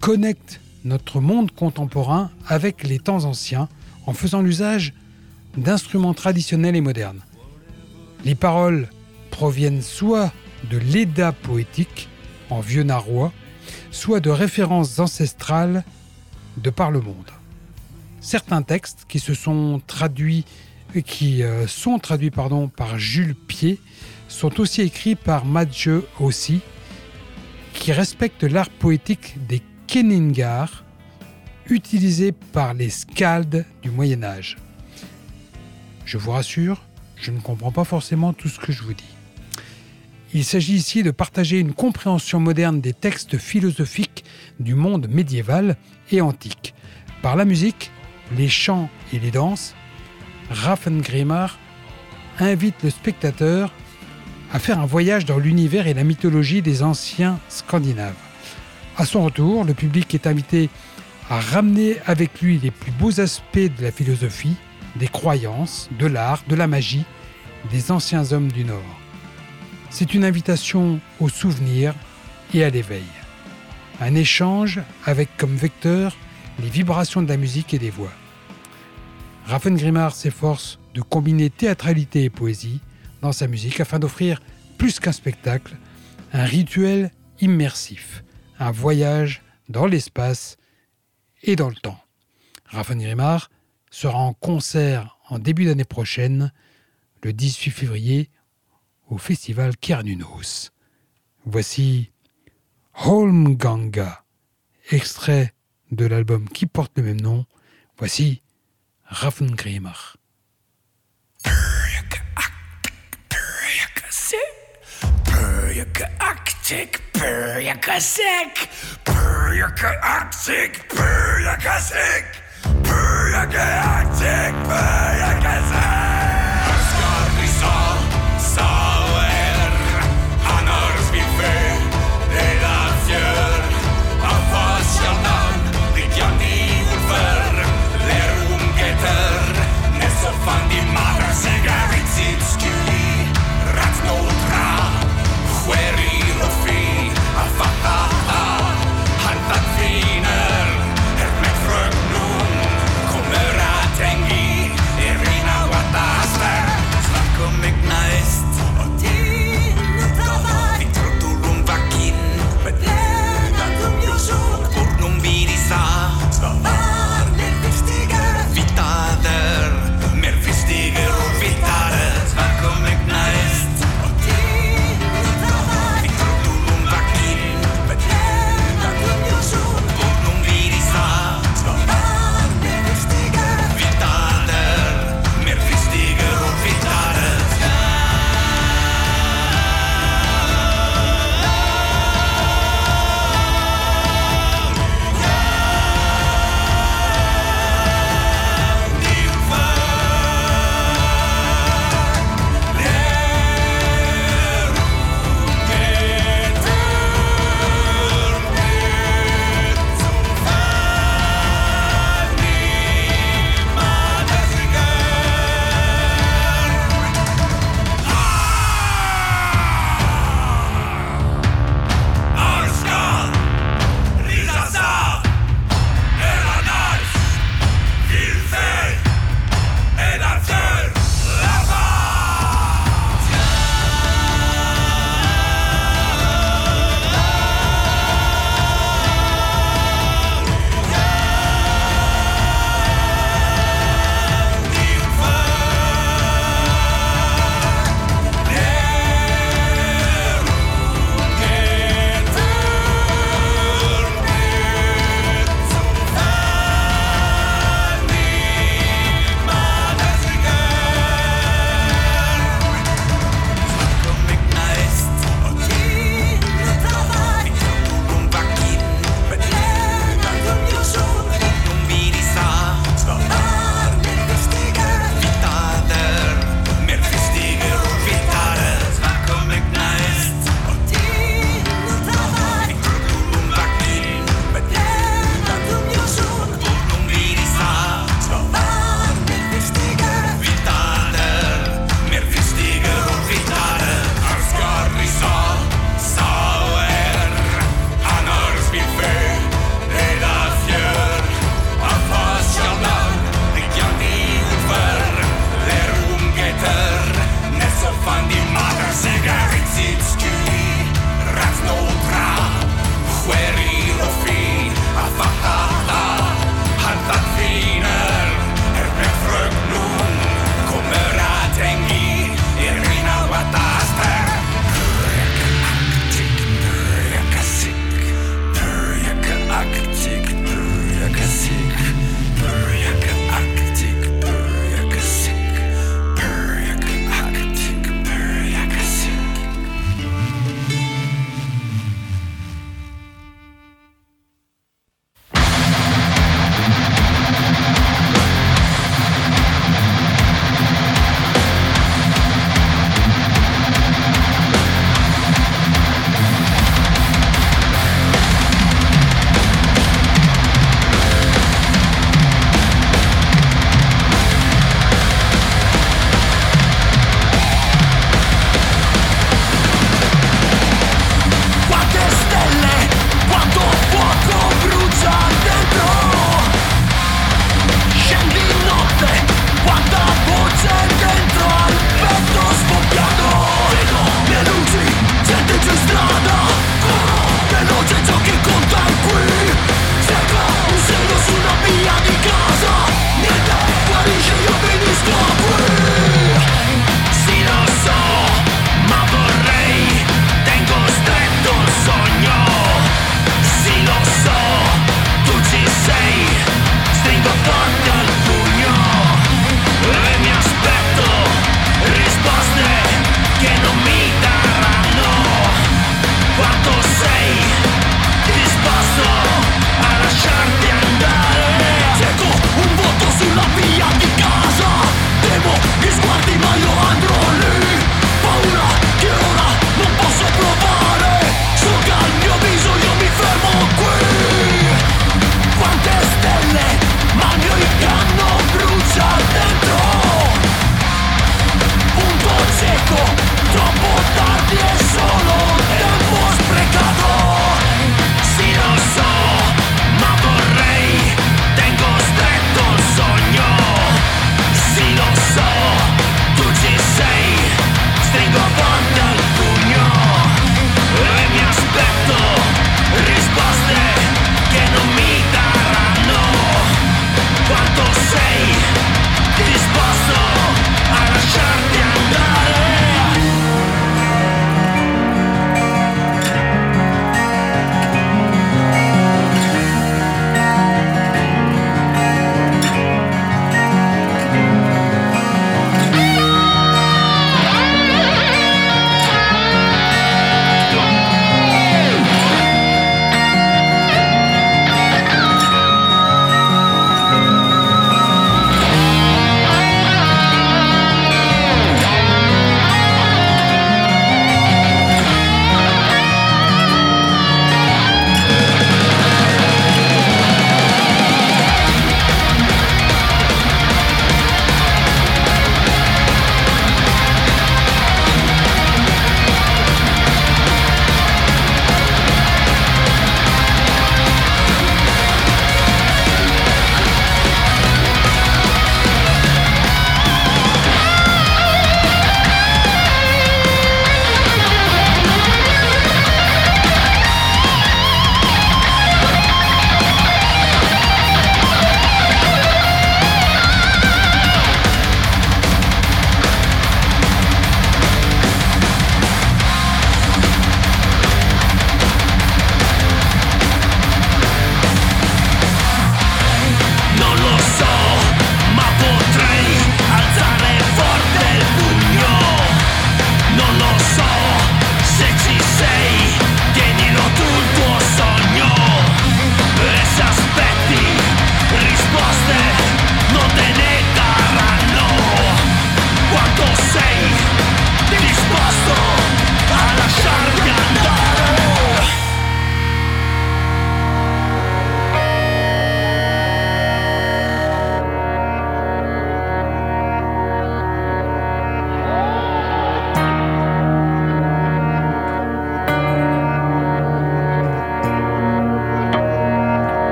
[SPEAKER 1] connecte notre monde contemporain avec les temps anciens en faisant l'usage d'instruments traditionnels et modernes. Les paroles proviennent soit de l'Eda poétique en vieux narrois, soit de références ancestrales de par le monde. Certains textes qui se sont traduits qui euh, sont traduits par Jules Pied sont aussi écrits par Madge aussi, qui respecte l'art poétique des Kenningar, utilisé par les scalds du Moyen Âge. Je vous rassure, je ne comprends pas forcément tout ce que je vous dis. Il s'agit ici de partager une compréhension moderne des textes philosophiques du monde médiéval et antique. Par la musique, les chants et les danses, Raffengrimar invite le spectateur à faire un voyage dans l'univers et la mythologie des anciens Scandinaves. À son retour, le public est invité à ramener avec lui les plus beaux aspects de la philosophie, des croyances, de l'art, de la magie des anciens hommes du Nord. C'est une invitation au souvenir et à l'éveil. Un échange avec comme vecteur les vibrations de la musique et des voix. Raffengrimard s'efforce de combiner théâtralité et poésie dans sa musique afin d'offrir plus qu'un spectacle, un rituel immersif un voyage dans l'espace et dans le temps. Raphaël Grimard sera en concert en début d'année prochaine, le 18 février, au festival Kernunos. Voici Holmganga, extrait de l'album qui porte le même nom. Voici Raffengrimar. Arctic, Perjakasek, Perjaka Arctic, Perjakasek, Perjaka Arctic, Perjakasek.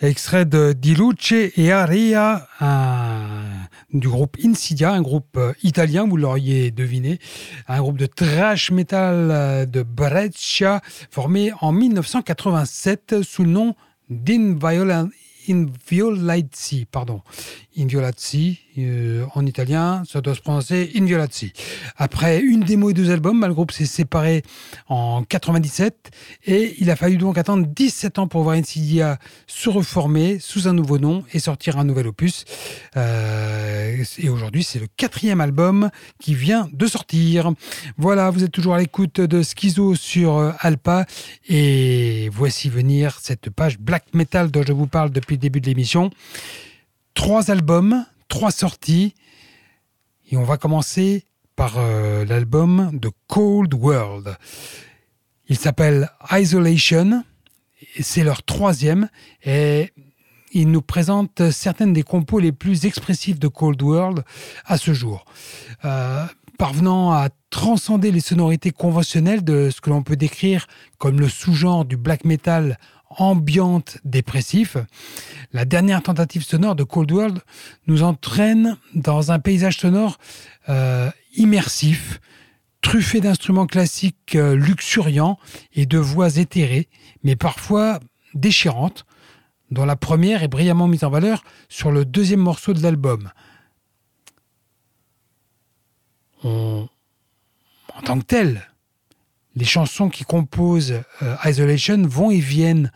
[SPEAKER 1] Extrait de Di Luce et Aria, du groupe Insidia, un groupe euh, italien, vous l'auriez deviné, un groupe de thrash metal euh, de Brescia, formé en 1987 sous le nom Inviolazzi, pardon. Inviolazzi, euh, en italien, ça doit se prononcer Inviolazzi. Après une démo et deux albums, le groupe s'est séparé en 97 et il a fallu donc attendre 17 ans pour voir Insidia se reformer sous un nouveau nom et sortir un nouvel opus. Euh, et aujourd'hui, c'est le quatrième album qui vient de sortir. Voilà, vous êtes toujours à l'écoute de Schizo sur euh, Alpa et voici venir cette page black metal dont je vous parle depuis le début de l'émission. Trois albums, trois sorties et on va commencer par euh, l'album de Cold World. Il s'appelle Isolation, c'est leur troisième, et il nous présente certaines des compos les plus expressives de Cold World à ce jour. Euh, parvenant à transcender les sonorités conventionnelles de ce que l'on peut décrire comme le sous-genre du black metal ambiante dépressif, la dernière tentative sonore de Cold World nous entraîne dans un paysage sonore euh, immersif, truffé d'instruments classiques euh, luxuriants et de voix éthérées, mais parfois déchirantes, dont la première est brillamment mise en valeur sur le deuxième morceau de l'album. en tant que tel, les chansons qui composent euh, Isolation vont et viennent,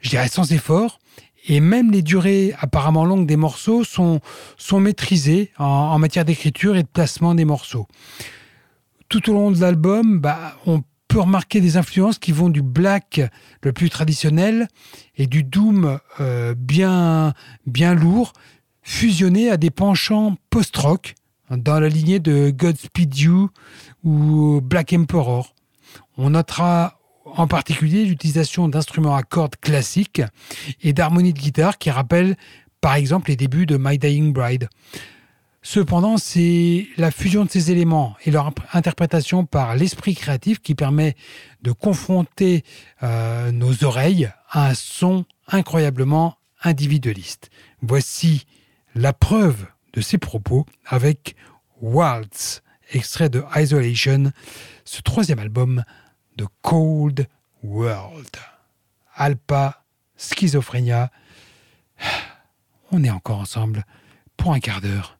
[SPEAKER 1] je dirais, sans effort. Et même les durées apparemment longues des morceaux sont, maîtrisées en, matière d'écriture et de placement des morceaux. Tout au long de l'album, bah, on peut remarquer des influences qui vont du black le plus traditionnel et du doom euh, bien, bien lourd, fusionné à des penchants post-rock dans la lignée de Godspeed You ou Black Emperor. On notera en particulier l'utilisation d'instruments à cordes classiques et d'harmonies de guitare qui rappellent par exemple les débuts de My Dying Bride. Cependant, c'est la fusion de ces éléments et leur interprétation par l'esprit créatif qui permet de confronter euh, nos oreilles à un son incroyablement individualiste. Voici la preuve de ces propos avec Waltz, extrait de Isolation, ce troisième album de Cold World. Alpa, Schizophrénia. On est encore ensemble pour un quart d'heure.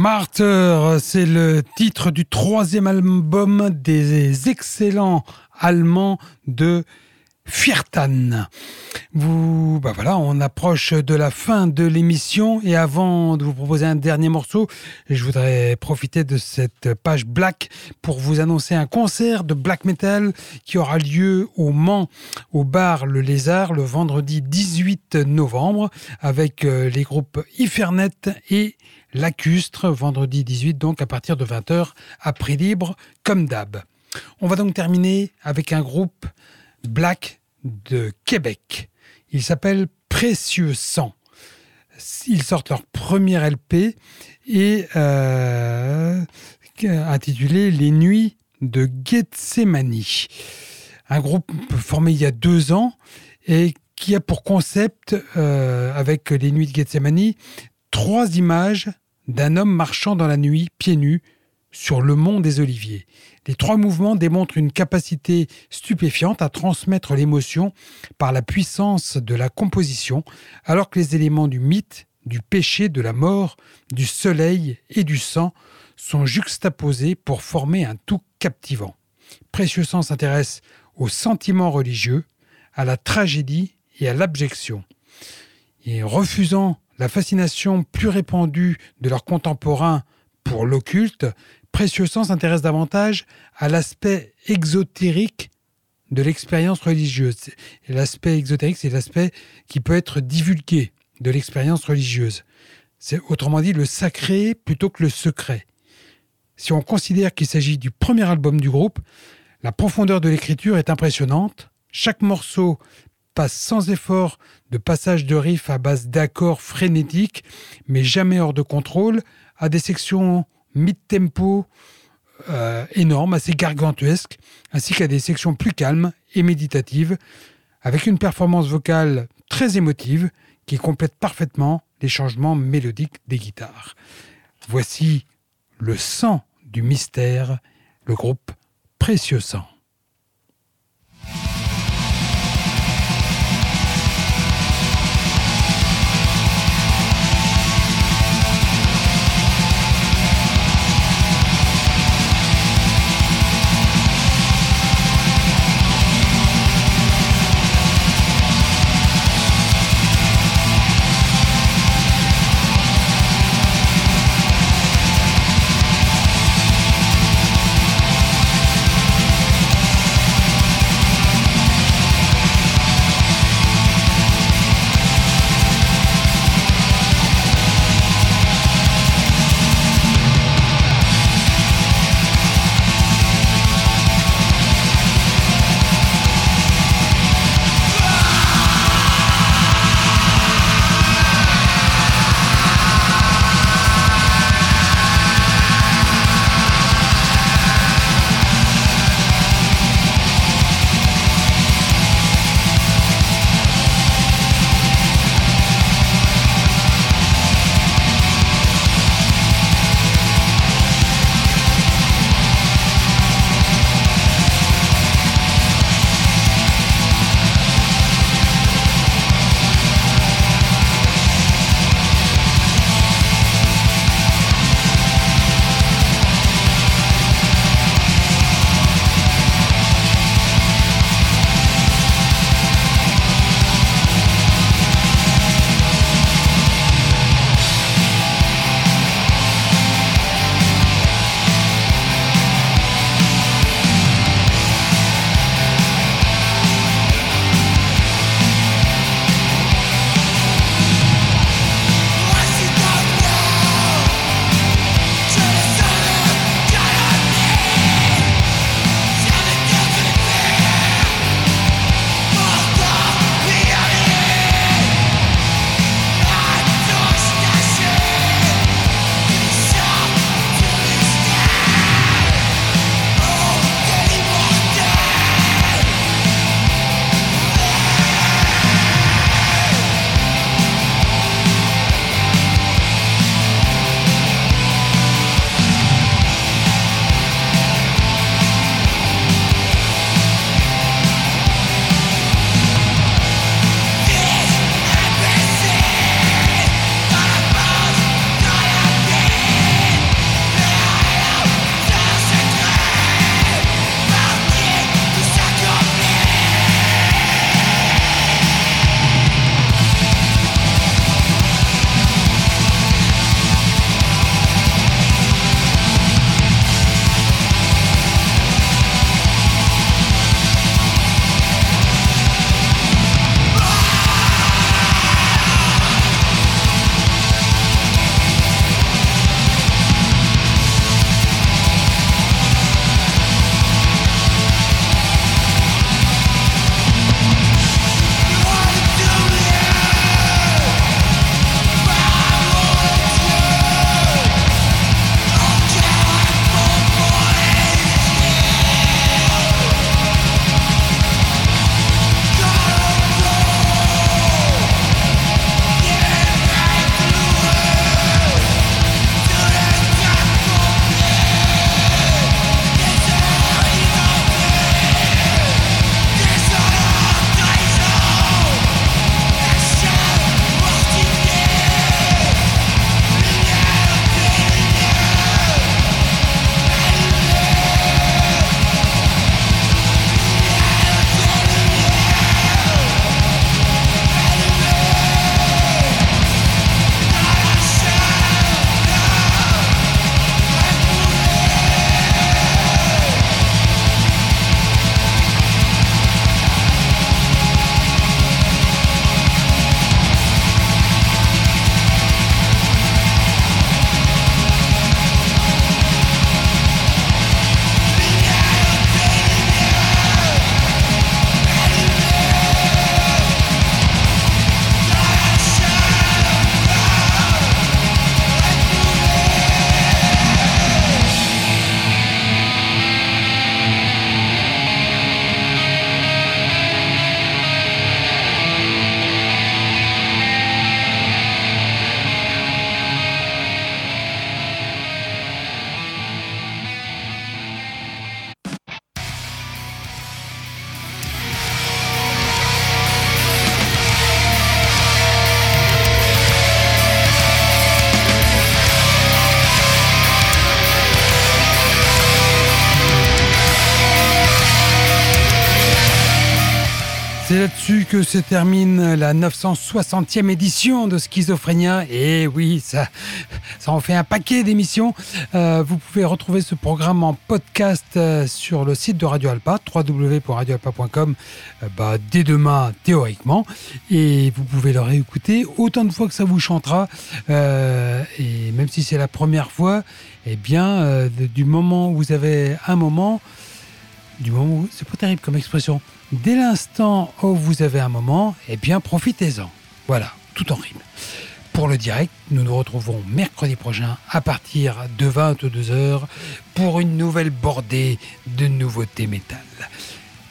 [SPEAKER 1] Martyr, c'est le titre du troisième album des excellents Allemands de Fiertan. Vous, bah voilà, on approche de la fin de l'émission et avant de vous proposer un dernier morceau, je voudrais profiter de cette page Black pour vous annoncer un concert de black metal qui aura lieu au Mans, au bar Le Lézard, le vendredi 18 novembre, avec euh, les groupes Ifernet et Lacustre, vendredi 18, donc à partir de 20h, à prix libre, comme d'hab. On va donc terminer avec un groupe black de Québec. Il s'appelle Précieux Sang. Ils sortent leur premier LP et euh, intitulé Les Nuits de Gethsemane. Un groupe formé il y a deux ans et qui a pour concept, euh, avec Les Nuits de Gethsemane, trois images d'un homme marchant dans la nuit, pieds nus, sur le mont des Oliviers. Les trois mouvements démontrent une capacité stupéfiante à transmettre l'émotion par la puissance de la composition, alors que les éléments du mythe, du péché, de la mort, du soleil et du sang sont juxtaposés pour former un tout captivant. Précieux Sang s'intéresse aux sentiments religieux, à la tragédie et à l'abjection. Et refusant la fascination plus répandue de leurs contemporains pour l'occulte, Précieux Sang s'intéresse davantage à l'aspect exotérique de l'expérience religieuse. L'aspect exotérique, c'est l'aspect qui peut être divulgué de l'expérience religieuse. C'est autrement dit le sacré plutôt que le secret. Si on considère qu'il s'agit du premier album du groupe, la profondeur de l'écriture est impressionnante. Chaque morceau passe sans effort de passages de riffs à base d'accords frénétiques, mais jamais hors de contrôle, à des sections mid-tempo euh, énormes, assez gargantuesques, ainsi qu'à des sections plus calmes et méditatives, avec une performance vocale très émotive qui complète parfaitement les changements mélodiques des guitares. Voici le sang du mystère, le groupe Précieux Sang. Que se termine la 960e édition de Schizophrénia. Et oui, ça, ça en fait un paquet d'émissions. Euh, vous pouvez retrouver ce programme en podcast euh, sur le site de Radio Alpa, www.radioalpa.com, euh, bah, dès demain, théoriquement. Et vous pouvez le réécouter autant de fois que ça vous chantera. et même si c'est la première fois, eh bien, du moment où vous avez un moment, du moment où, c'est pas terrible comme expression, Dès l'instant où vous avez un moment, eh bien profitez-en. Voilà, tout en rime. Pour le direct, nous nous retrouvons mercredi prochain à partir de 22h pour une nouvelle bordée de nouveautés métal.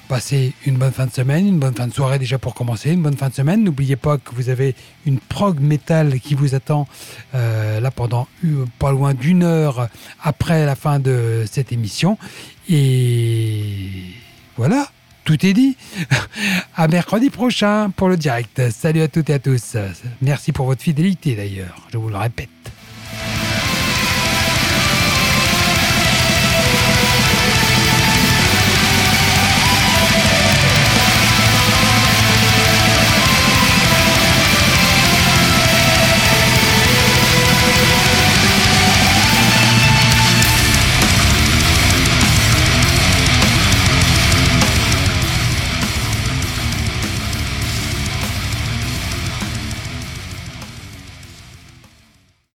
[SPEAKER 1] Passez une bonne fin de semaine, une bonne fin de soirée déjà pour commencer, une bonne fin de semaine. N'oubliez pas que vous avez une prog métal qui vous attend euh, là pendant pas loin d'une heure après la fin de cette émission. Et voilà tout est dit. À mercredi prochain pour le direct. Salut à toutes et à tous. Merci pour votre fidélité d'ailleurs, je vous le répète.